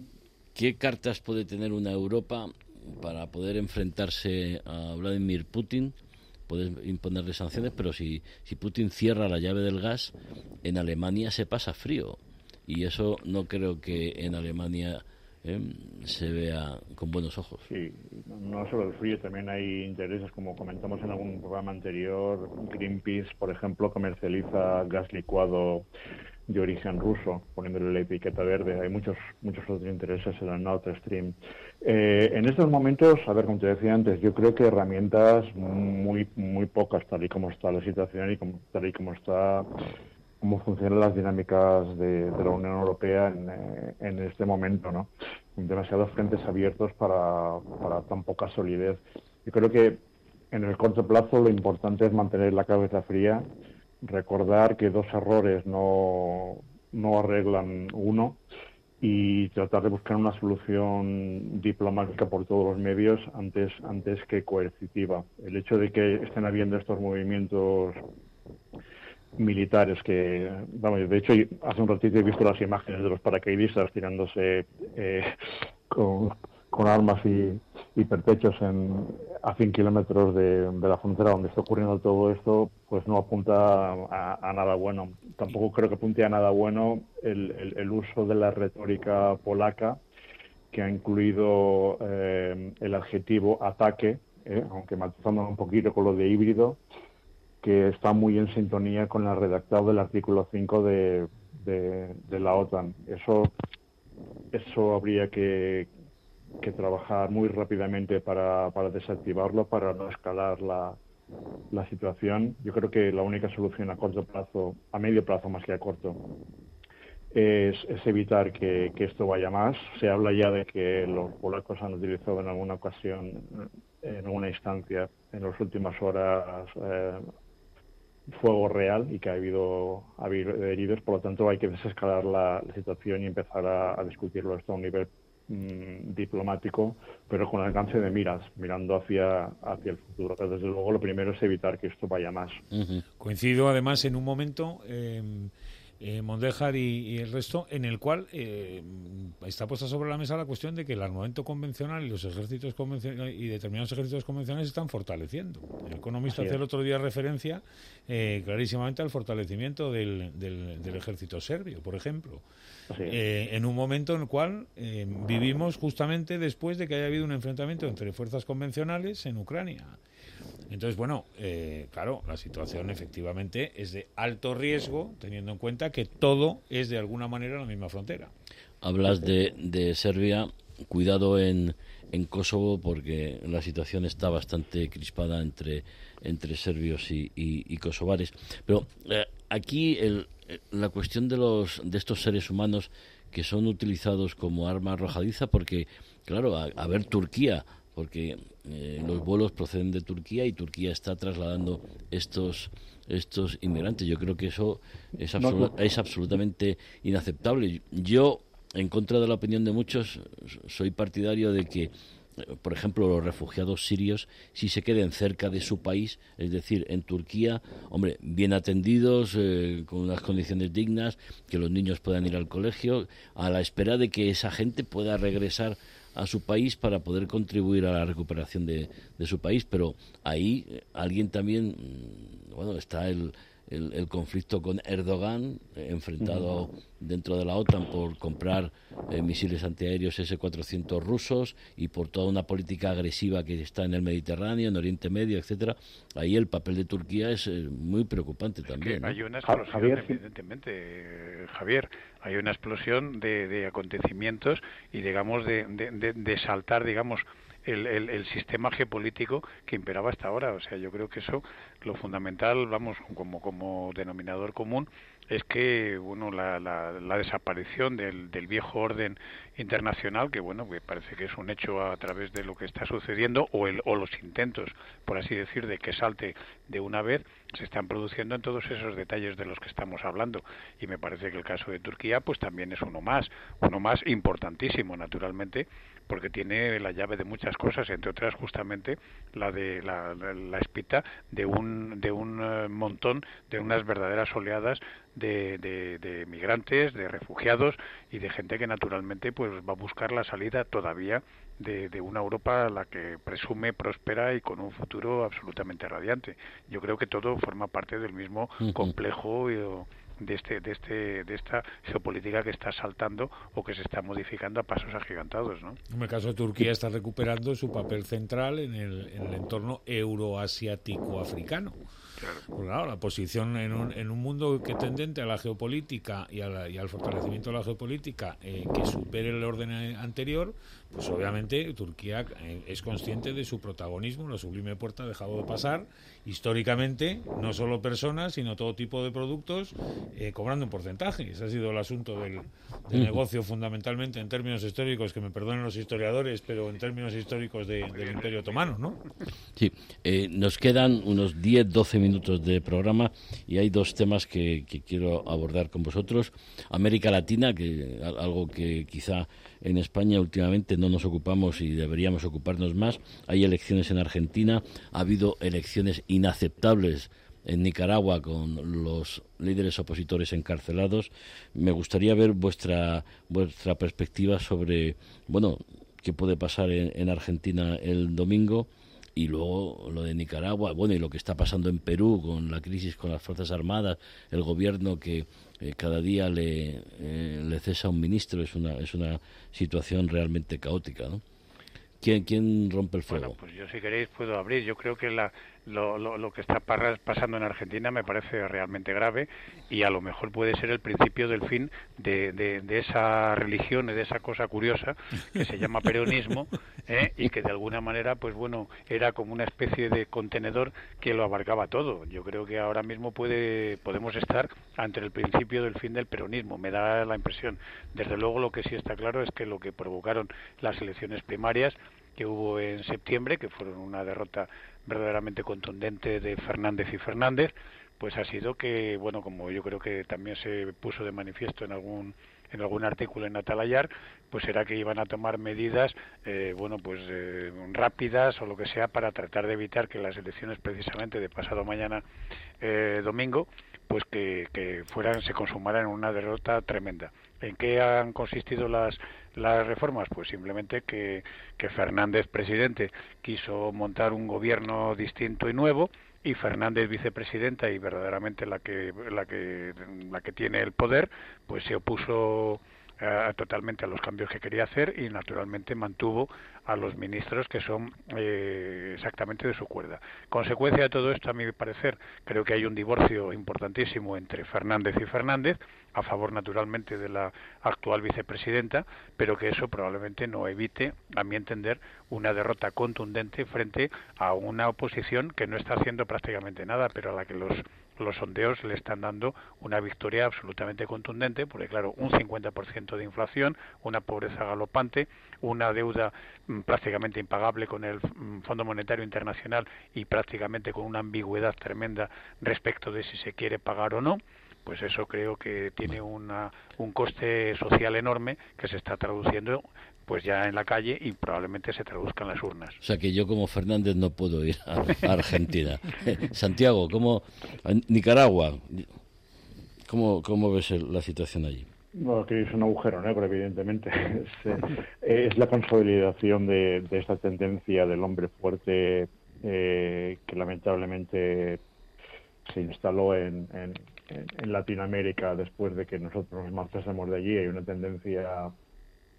¿qué cartas puede tener una Europa para poder enfrentarse a Vladimir Putin? Puedes imponerle sanciones, pero si, si Putin cierra la llave del gas, en Alemania se pasa frío. Y eso no creo que en Alemania ¿eh? se vea con buenos ojos. Sí, no solo el frío, también hay intereses, como comentamos en algún programa anterior, Greenpeace, por ejemplo, comercializa gas licuado de origen ruso, poniéndole la etiqueta verde. Hay muchos muchos otros intereses en el Nord Stream. Eh, en estos momentos, a ver, como te decía antes, yo creo que herramientas muy muy pocas, tal y como está la situación y como, tal y como está cómo funcionan las dinámicas de, la Unión Europea eh, en, este momento, ¿no? Demasiados frentes abiertos para, tan poca solidez. Yo creo que en el corto plazo lo importante es mantener la cabeza fría, recordar que dos errores no, no arreglan uno y tratar de buscar una solución diplomática por todos los medios antes, antes que coercitiva. El hecho de que estén habiendo estos movimientos militares que, vamos, de hecho, hace un ratito he visto las imágenes de los paracaidistas tirándose eh, con, armas y, y perpechos en, a 100 kilómetros de, la frontera donde está ocurriendo todo esto, pues no apunta a, nada bueno. Tampoco creo que apunte a nada bueno el, el, uso de la retórica polaca que ha incluido eh, el adjetivo ataque, eh, aunque matizando un poquito con lo de híbrido, que está muy en sintonía con el redactado del artículo 5 de, de, la OTAN. Eso, eso habría que, que trabajar muy rápidamente para, para, desactivarlo, para no escalar la, la situación. Yo creo que la única solución a corto plazo, a medio plazo más que a corto, es, es, evitar que, que, esto vaya más. Se habla ya de que los polacos han utilizado en alguna ocasión, en alguna instancia, en las últimas horas, eh, fuego real y que ha habido, ha habido heridos, por lo tanto hay que desescalar la, situación y empezar a, discutirlo esto a un nivel mm, diplomático, pero con alcance de miras, mirando hacia, hacia el futuro. desde luego lo primero es evitar que esto vaya más. Coincido además en un momento... Eh, eh, Mondejar y, el resto, en el cual eh, está puesta sobre la mesa la cuestión de que el armamento convencional y los ejércitos convencionales y determinados ejércitos convencionales están fortaleciendo. El economista hace el otro día referencia eh, clarísimamente al fortalecimiento del, del, ejército serbio, por ejemplo. Eh, en un momento en el cual vivimos justamente después de que haya habido un enfrentamiento entre fuerzas convencionales en Ucrania. Entonces, bueno, eh, claro, la situación efectivamente es de alto riesgo, teniendo en cuenta que todo es de alguna manera la misma frontera. Hablas de, de Serbia, cuidado en, en Kosovo porque la situación está bastante crispada entre, entre serbios y, y, kosovares. Pero eh, aquí el, la cuestión de, los, de estos seres humanos que son utilizados como arma arrojadiza, porque, claro, a ver, Turquía porque eh, los vuelos proceden de Turquía y Turquía está trasladando estos estos inmigrantes. Yo creo que eso es, es absolutamente inaceptable. Yo, en contra de la opinión de muchos, soy partidario de que por ejemplo, los refugiados sirios, si se queden cerca de su país, es decir, en Turquía, hombre, bien atendidos, eh, con unas condiciones dignas, que los niños puedan ir al colegio, a la espera de que esa gente pueda regresar a su país para poder contribuir a la recuperación de, de su país, pero ahí eh, alguien también, mm, bueno, está el, el, conflicto con Erdogan, eh, enfrentado dentro de la OTAN por comprar eh, misiles antiaéreos S-400 rusos y por toda una política agresiva que está en el Mediterráneo, en Oriente Medio, etcétera. Ahí el papel de Turquía es eh, muy preocupante también. Hay una explosión, evidentemente, Javier, hay una explosión de, acontecimientos y, digamos, de, de saltar, digamos, el, el, sistema geopolítico que imperaba hasta ahora. O sea, yo creo que eso, lo fundamental, vamos, como, como denominador común, es que bueno la, la, desaparición del, del, viejo orden internacional que bueno que parece que es un hecho a través de lo que está sucediendo o, el, o los intentos por así decir de que salte de una vez se están produciendo en todos esos detalles de los que estamos hablando. Y me parece que el caso de Turquía pues también es uno más uno más importantísimo naturalmente porque tiene la llave de muchas cosas, entre otras justamente la de la, la, espita de un, de un eh, montón, de unas verdaderas oleadas de, de, migrantes, de refugiados y de gente que naturalmente pues va a buscar la salida todavía de, de, una Europa a la que presume próspera y con un futuro absolutamente radiante. Yo creo que todo forma parte del mismo complejo y, de este de este de esta geopolítica que está saltando o que se está modificando a pasos agigantados ¿no? en el caso de Turquía está recuperando su papel central en el, en el entorno euroasiático africano pues claro. la posición en un, en un mundo que tendente a la geopolítica y, y al fortalecimiento de la geopolítica eh, que supere el orden anterior, pues obviamente Turquía eh, es consciente de su protagonismo, la sublime puerta ha dejado de pasar históricamente, no solo personas, sino todo tipo de productos, eh, cobrando un porcentaje. Ese ha sido el asunto del, negocio fundamentalmente en términos históricos, que me perdonen los historiadores, pero en términos históricos del Imperio Otomano, ¿no? Sí, nos quedan unos 10-12 minutos minutos de programa y hay dos temas que, quiero abordar con vosotros. América Latina, que algo que quizá en España últimamente no nos ocupamos y deberíamos ocuparnos más. Hay elecciones en Argentina, ha habido elecciones inaceptables en Nicaragua con los líderes opositores encarcelados. Me gustaría ver vuestra vuestra perspectiva sobre, bueno, qué puede pasar en Argentina el domingo y luego lo de Nicaragua, bueno, y lo que está pasando en Perú con la crisis con las Fuerzas Armadas, el gobierno que eh, cada día le, eh, le cesa un ministro, es una, es una situación realmente caótica, ¿no? ¿Quién, ¿Quién rompe el fuego? Bueno, pues yo si queréis puedo abrir. Yo creo que la, lo, lo, que está pasando en Argentina me parece realmente grave y a lo mejor puede ser el principio del fin de, de, esa religión y de esa cosa curiosa que se llama peronismo *laughs* ¿eh? y que de alguna manera pues bueno era como una especie de contenedor que lo abarcaba todo yo creo que ahora mismo puede podemos estar ante el principio del fin del peronismo me da la impresión desde luego lo que sí está claro es que lo que provocaron las elecciones primarias que hubo en septiembre, que fueron una derrota verdaderamente contundente de Fernández y Fernández, pues ha sido que, bueno, como yo creo que también se puso de manifiesto en algún en algún artículo en Atalayar, pues será que iban a tomar medidas, eh, bueno, pues eh, rápidas o lo que sea para tratar de evitar que las elecciones precisamente de pasado mañana eh, domingo, pues que, que fueran se consumaran en una derrota tremenda. ¿En qué han consistido las, las reformas? Pues simplemente que, que Fernández, presidente, quiso montar un gobierno distinto y nuevo, y Fernández vicepresidenta y verdaderamente la que la que la que tiene el poder pues se opuso eh, totalmente a los cambios que quería hacer y naturalmente mantuvo a los ministros que son eh, exactamente de su cuerda. Consecuencia de todo esto, a mi parecer, creo que hay un divorcio importantísimo entre Fernández y Fernández, a favor naturalmente de la actual vicepresidenta, pero que eso probablemente no evite, a mi entender, una derrota contundente frente a una oposición que no está haciendo prácticamente nada, pero a la que los los sondeos le están dando una victoria absolutamente contundente, porque claro, un 50% de inflación, una pobreza galopante, una deuda mm, prácticamente impagable con el mm, Fondo Monetario Internacional y prácticamente con una ambigüedad tremenda respecto de si se quiere pagar o no, pues eso creo que tiene una, un coste social enorme que se está traduciendo pues ya en la calle y probablemente se traduzcan las urnas. O sea que yo como Fernández no puedo ir a, *laughs* Argentina. *laughs* Santiago, ¿cómo Nicaragua? ¿Cómo, cómo ves la situación allí? Bueno, que es un agujero negro, evidentemente. *laughs* Eh, es, la consolidación de, esta tendencia del hombre fuerte eh, que lamentablemente se instaló en, en, Latinoamérica después de que nosotros nos marchásemos de allí. Hay una tendencia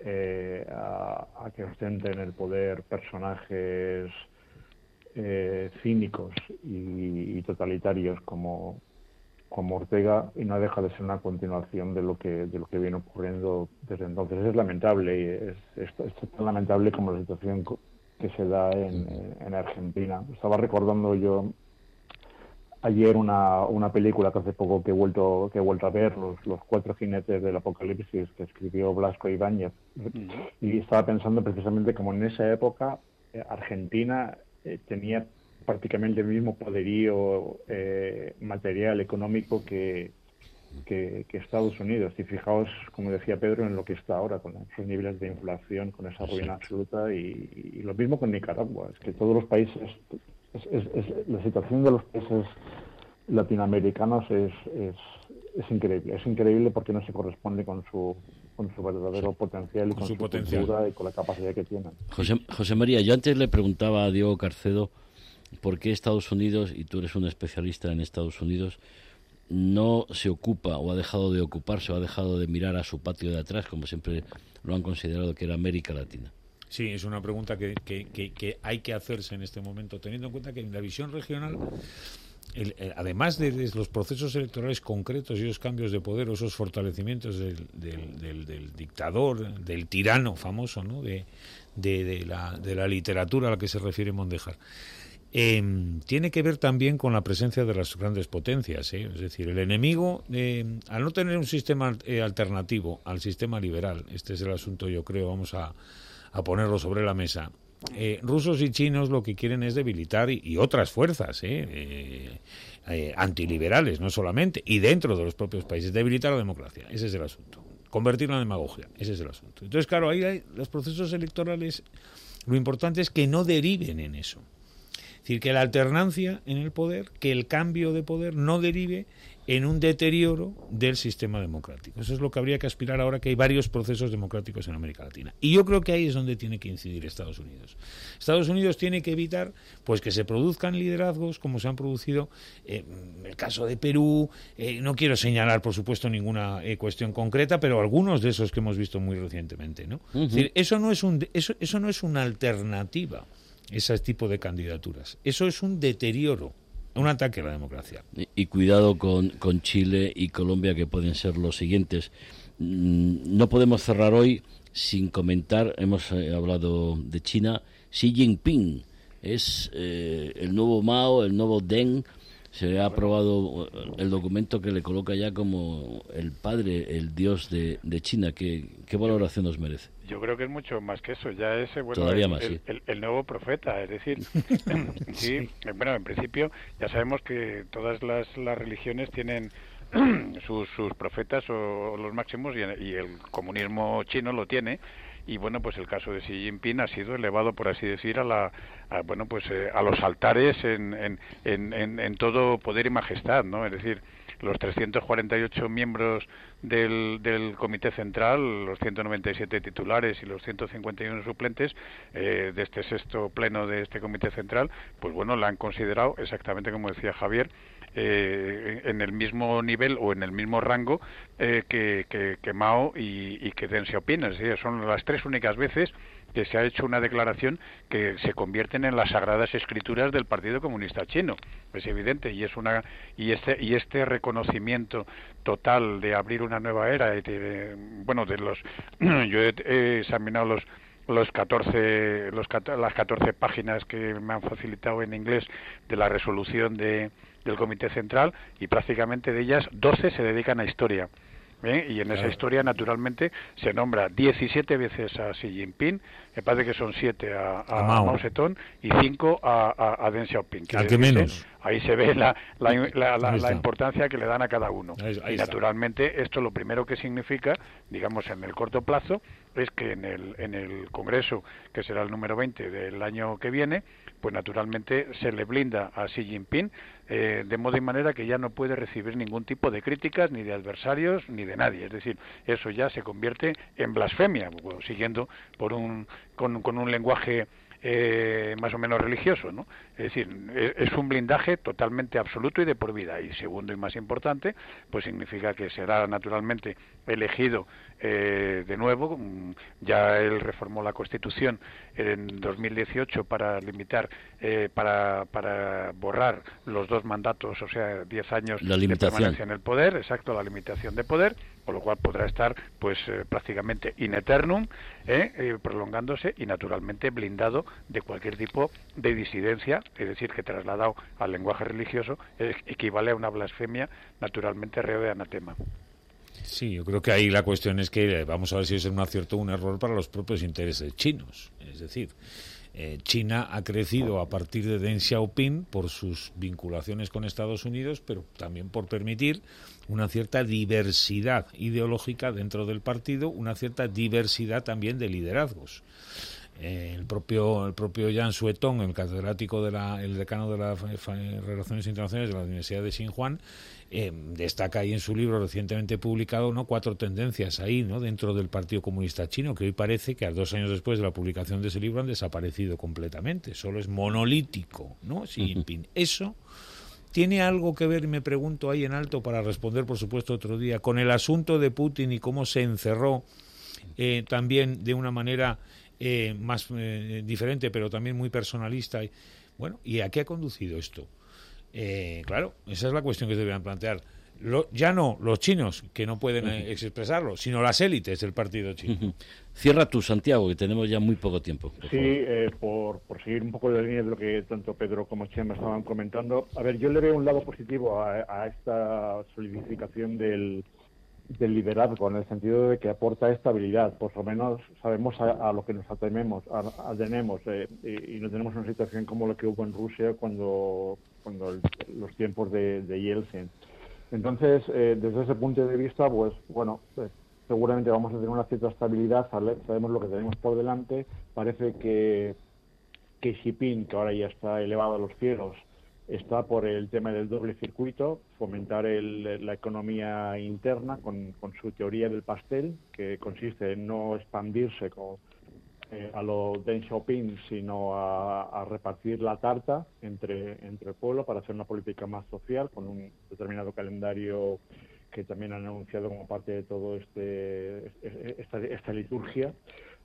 eh, a, que ostenten el poder personajes eh, cínicos y, totalitarios como, como Ortega y no deja de ser una continuación de lo que de lo que viene ocurriendo desde entonces. Es lamentable y es, es, tan lamentable como la situación que se da en, en Argentina. Estaba recordando yo ayer una, una película que hace poco que he vuelto que he vuelto a ver los, los cuatro jinetes del apocalipsis que escribió Blasco Ibáñez. Y estaba pensando precisamente como en esa época eh, Argentina eh, tenía prácticamente el mismo poderío eh, material económico que, que, Estados Unidos. Y fijaos como decía Pedro en lo que está ahora con esos niveles de inflación con esa ruina absoluta y, y lo mismo con Nicaragua. Es que todos los países es, la situación de los países latinoamericanos es, es, increíble. Es increíble porque no se corresponde con su, con su verdadero potencial y con, su, y con la capacidad que tienen. José, José María, yo antes le preguntaba a Diego Carcedo por qué Estados Unidos, y tú eres un especialista en Estados Unidos, no se ocupa o ha dejado de ocuparse o ha dejado de mirar a su patio de atrás, como siempre lo han considerado que era América Latina. Sí, es una pregunta que, que, hay que hacerse en este momento, teniendo en cuenta que en la visión regional además de, los procesos electorales concretos y esos cambios de poder, esos fortalecimientos del, del, dictador, del tirano famoso, ¿no? de, de, la, de la literatura a la que se refiere Mondejar, em, tiene que ver también con la presencia de las grandes potencias. ¿eh? Es decir, el enemigo, em, al no tener un sistema eh, alternativo al sistema liberal, este es el asunto, yo creo, vamos a a ponerlo sobre la mesa. Eh, rusos y chinos lo que quieren es debilitar y, otras fuerzas eh, eh, antiliberales, no solamente, y dentro de los propios países, debilitar la democracia. Ese es el asunto. Convertirla en demagogia. Ese es el asunto. Entonces, claro, ahí hay los procesos electorales. Lo importante es que no deriven en eso. Es decir, que la alternancia en el poder, que el cambio de poder no derive en un deterioro del sistema democrático. Eso es lo que habría que aspirar ahora que hay varios procesos democráticos en América Latina. Y yo creo que ahí es donde tiene que incidir Estados Unidos. Estados Unidos tiene que evitar pues que se produzcan liderazgos como se han producido en el caso de Perú. Eh, no quiero señalar, por supuesto, ninguna eh, cuestión concreta, pero algunos de esos que hemos visto muy recientemente. ¿no? eso, no es un, eso, eso no es una alternativa, ese tipo de candidaturas. Eso es un deterioro un ataque a la democracia. Y, cuidado con, con, Chile y Colombia, que pueden ser los siguientes. Mm, no podemos cerrar hoy sin comentar, hemos eh, hablado de China, Xi Jinping es eh, el nuevo Mao, el nuevo Deng, Se ha aprobado el documento que le coloca ya como el padre, el dios de, China. ¿Qué, ¿Qué, valoración nos merece? Yo creo que es mucho más que eso. Ya es bueno, el, nuevo profeta. Es decir, *laughs* *laughs* sí, bueno, en principio ya sabemos que todas las, las religiones tienen *clears throat* sus, sus profetas o los máximos y, y el comunismo chino lo tiene y bueno pues el caso de Xi Jinping ha sido elevado por así decir a la bueno pues eh, a los altares en, en, en, en, todo poder y majestad no es decir los 348 miembros del, del comité central, los 197 titulares y los 151 suplentes eh, de este sexto pleno de este comité central, pues bueno, la han considerado exactamente como decía Javier, eh, en el mismo nivel o en el mismo rango eh, que, que, Mao y, que Deng Xiaoping. Es decir, son las tres únicas veces que se ha hecho una declaración que se convierten en las sagradas escrituras del Partido Comunista Chino. Es evidente y es una y este y este reconocimiento total de abrir una nueva era de, bueno de los *clears throat* yo he, examinado los los 14 los, las 14 páginas que me han facilitado en inglés de la resolución de del Comité Central y prácticamente de ellas 12 se dedican a historia. ¿Eh? Y en esa historia, naturalmente, se nombra 17 veces a Xi Jinping, me parece que son 7 a, Mao. Zedong y 5 a, a, Deng Xiaoping. Al que menos. Ahí se ve la, la, la, importancia que le dan a cada uno. y naturalmente, esto lo primero que significa, digamos, en el corto plazo, es que en el, en el Congreso, que será el número 20 del año que viene, pues naturalmente se le blinda a Xi Jinping eh, de modo y manera que ya no puede recibir ningún tipo de críticas ni de adversarios ni de nadie. Es decir, eso ya se convierte en blasfemia, siguiendo por un, con, con un lenguaje eh, más o menos religioso, ¿no? Es decir, e, es un blindaje totalmente absoluto y de por vida. Y segundo y más importante, pues significa que será naturalmente elegido eh, de nuevo. Mm, ya él reformó la Constitución en 2018 para limitar, eh, para, para borrar los dos mandatos, o sea, 10 años de permanencia en el poder, exacto, la limitación de poder, por lo cual podrá estar pues prácticamente in eternum, prolongándose y naturalmente blindado de cualquier tipo de disidencia, es decir, que trasladado al lenguaje religioso equivale a una blasfemia naturalmente reo de anatema. Sí, yo creo que ahí la cuestión es que eh, vamos a ver si es un acierto o un error para los propios intereses chinos. Es decir, eh, China ha crecido a partir de Deng Xiaoping por sus vinculaciones con Estados Unidos, pero también por permitir una cierta diversidad ideológica dentro del partido, una cierta diversidad también de liderazgos. Eh, el propio el propio Jan Suetón, el catedrático de la, el decano de las relaciones internacionales de la Universidad de Xinjiang, eh, destaca ahí en su libro recientemente publicado no cuatro tendencias ahí no dentro del Partido Comunista Chino que hoy parece que a dos años después de la publicación de ese libro han desaparecido completamente. Solo es monolítico no Xi Jinping eso tiene algo que ver y me pregunto ahí en alto para responder por supuesto otro día con el asunto de Putin y cómo se encerró eh, también de una manera eh, más eh, diferente, pero también muy personalista. Bueno, ¿y a qué ha conducido esto? Eh, claro, esa es la cuestión que se deberían plantear. Ya no los chinos, que no pueden expresarlo, sino las élites del partido chino. Cierra tú, Santiago, que tenemos ya muy poco tiempo. sí, por, por, seguir un poco la línea de lo que tanto Pedro como Chema estaban comentando. A ver, yo le veo un lado positivo a esta solidificación del, del liderazgo, en el sentido de que aporta estabilidad. Por lo menos sabemos a, lo que nos atememos, a, tenemos, eh, y, no tenemos una situación como la que hubo en Rusia cuando, cuando los tiempos de, de, Yeltsin. Entonces, eh, desde ese punto de vista, pues bueno, pues, seguramente vamos a tener una cierta estabilidad, sabemos lo que tenemos por delante. Parece que, que Xi Jinping, que ahora ya está elevado a los cielos, está por el tema del doble circuito, fomentar la economía interna con, su teoría del pastel, que consiste en no expandirse eh, a lo Deng Xiaoping, sino a, repartir la tarta entre, entre el pueblo para hacer una política más social, con un determinado calendario que también han anunciado como parte de todo este esta, esta liturgia.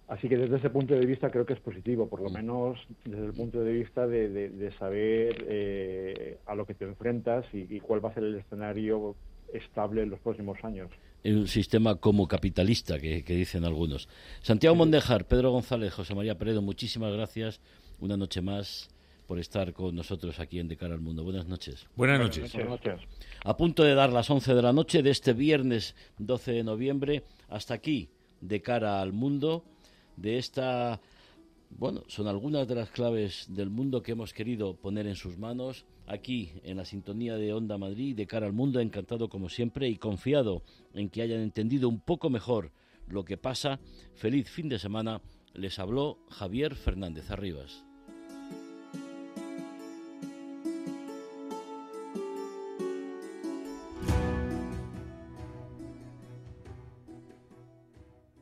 Así que desde ese punto de vista creo que es positivo, por lo menos desde el punto de vista de, saber eh, a lo que te enfrentas y, cuál va a ser el escenario estable en los próximos años. En un sistema como capitalista, que, dicen algunos. Santiago Mondejar, Pedro González, José María Peredo, muchísimas gracias. Una noche más por estar con nosotros aquí en De Cara al Mundo. Buenas noches. Buenas noches. Buenas noches. A punto de dar las 11 de la noche de este viernes 12 de noviembre, hasta aquí, De Cara al Mundo, de esta... Bueno, son algunas de las claves del mundo que hemos querido poner en sus manos aquí en la sintonía de Onda Madrid, de cara al mundo, encantado como siempre y confiado en que hayan entendido un poco mejor lo que pasa. Feliz fin de semana. Les habló Javier Fernández Arribas.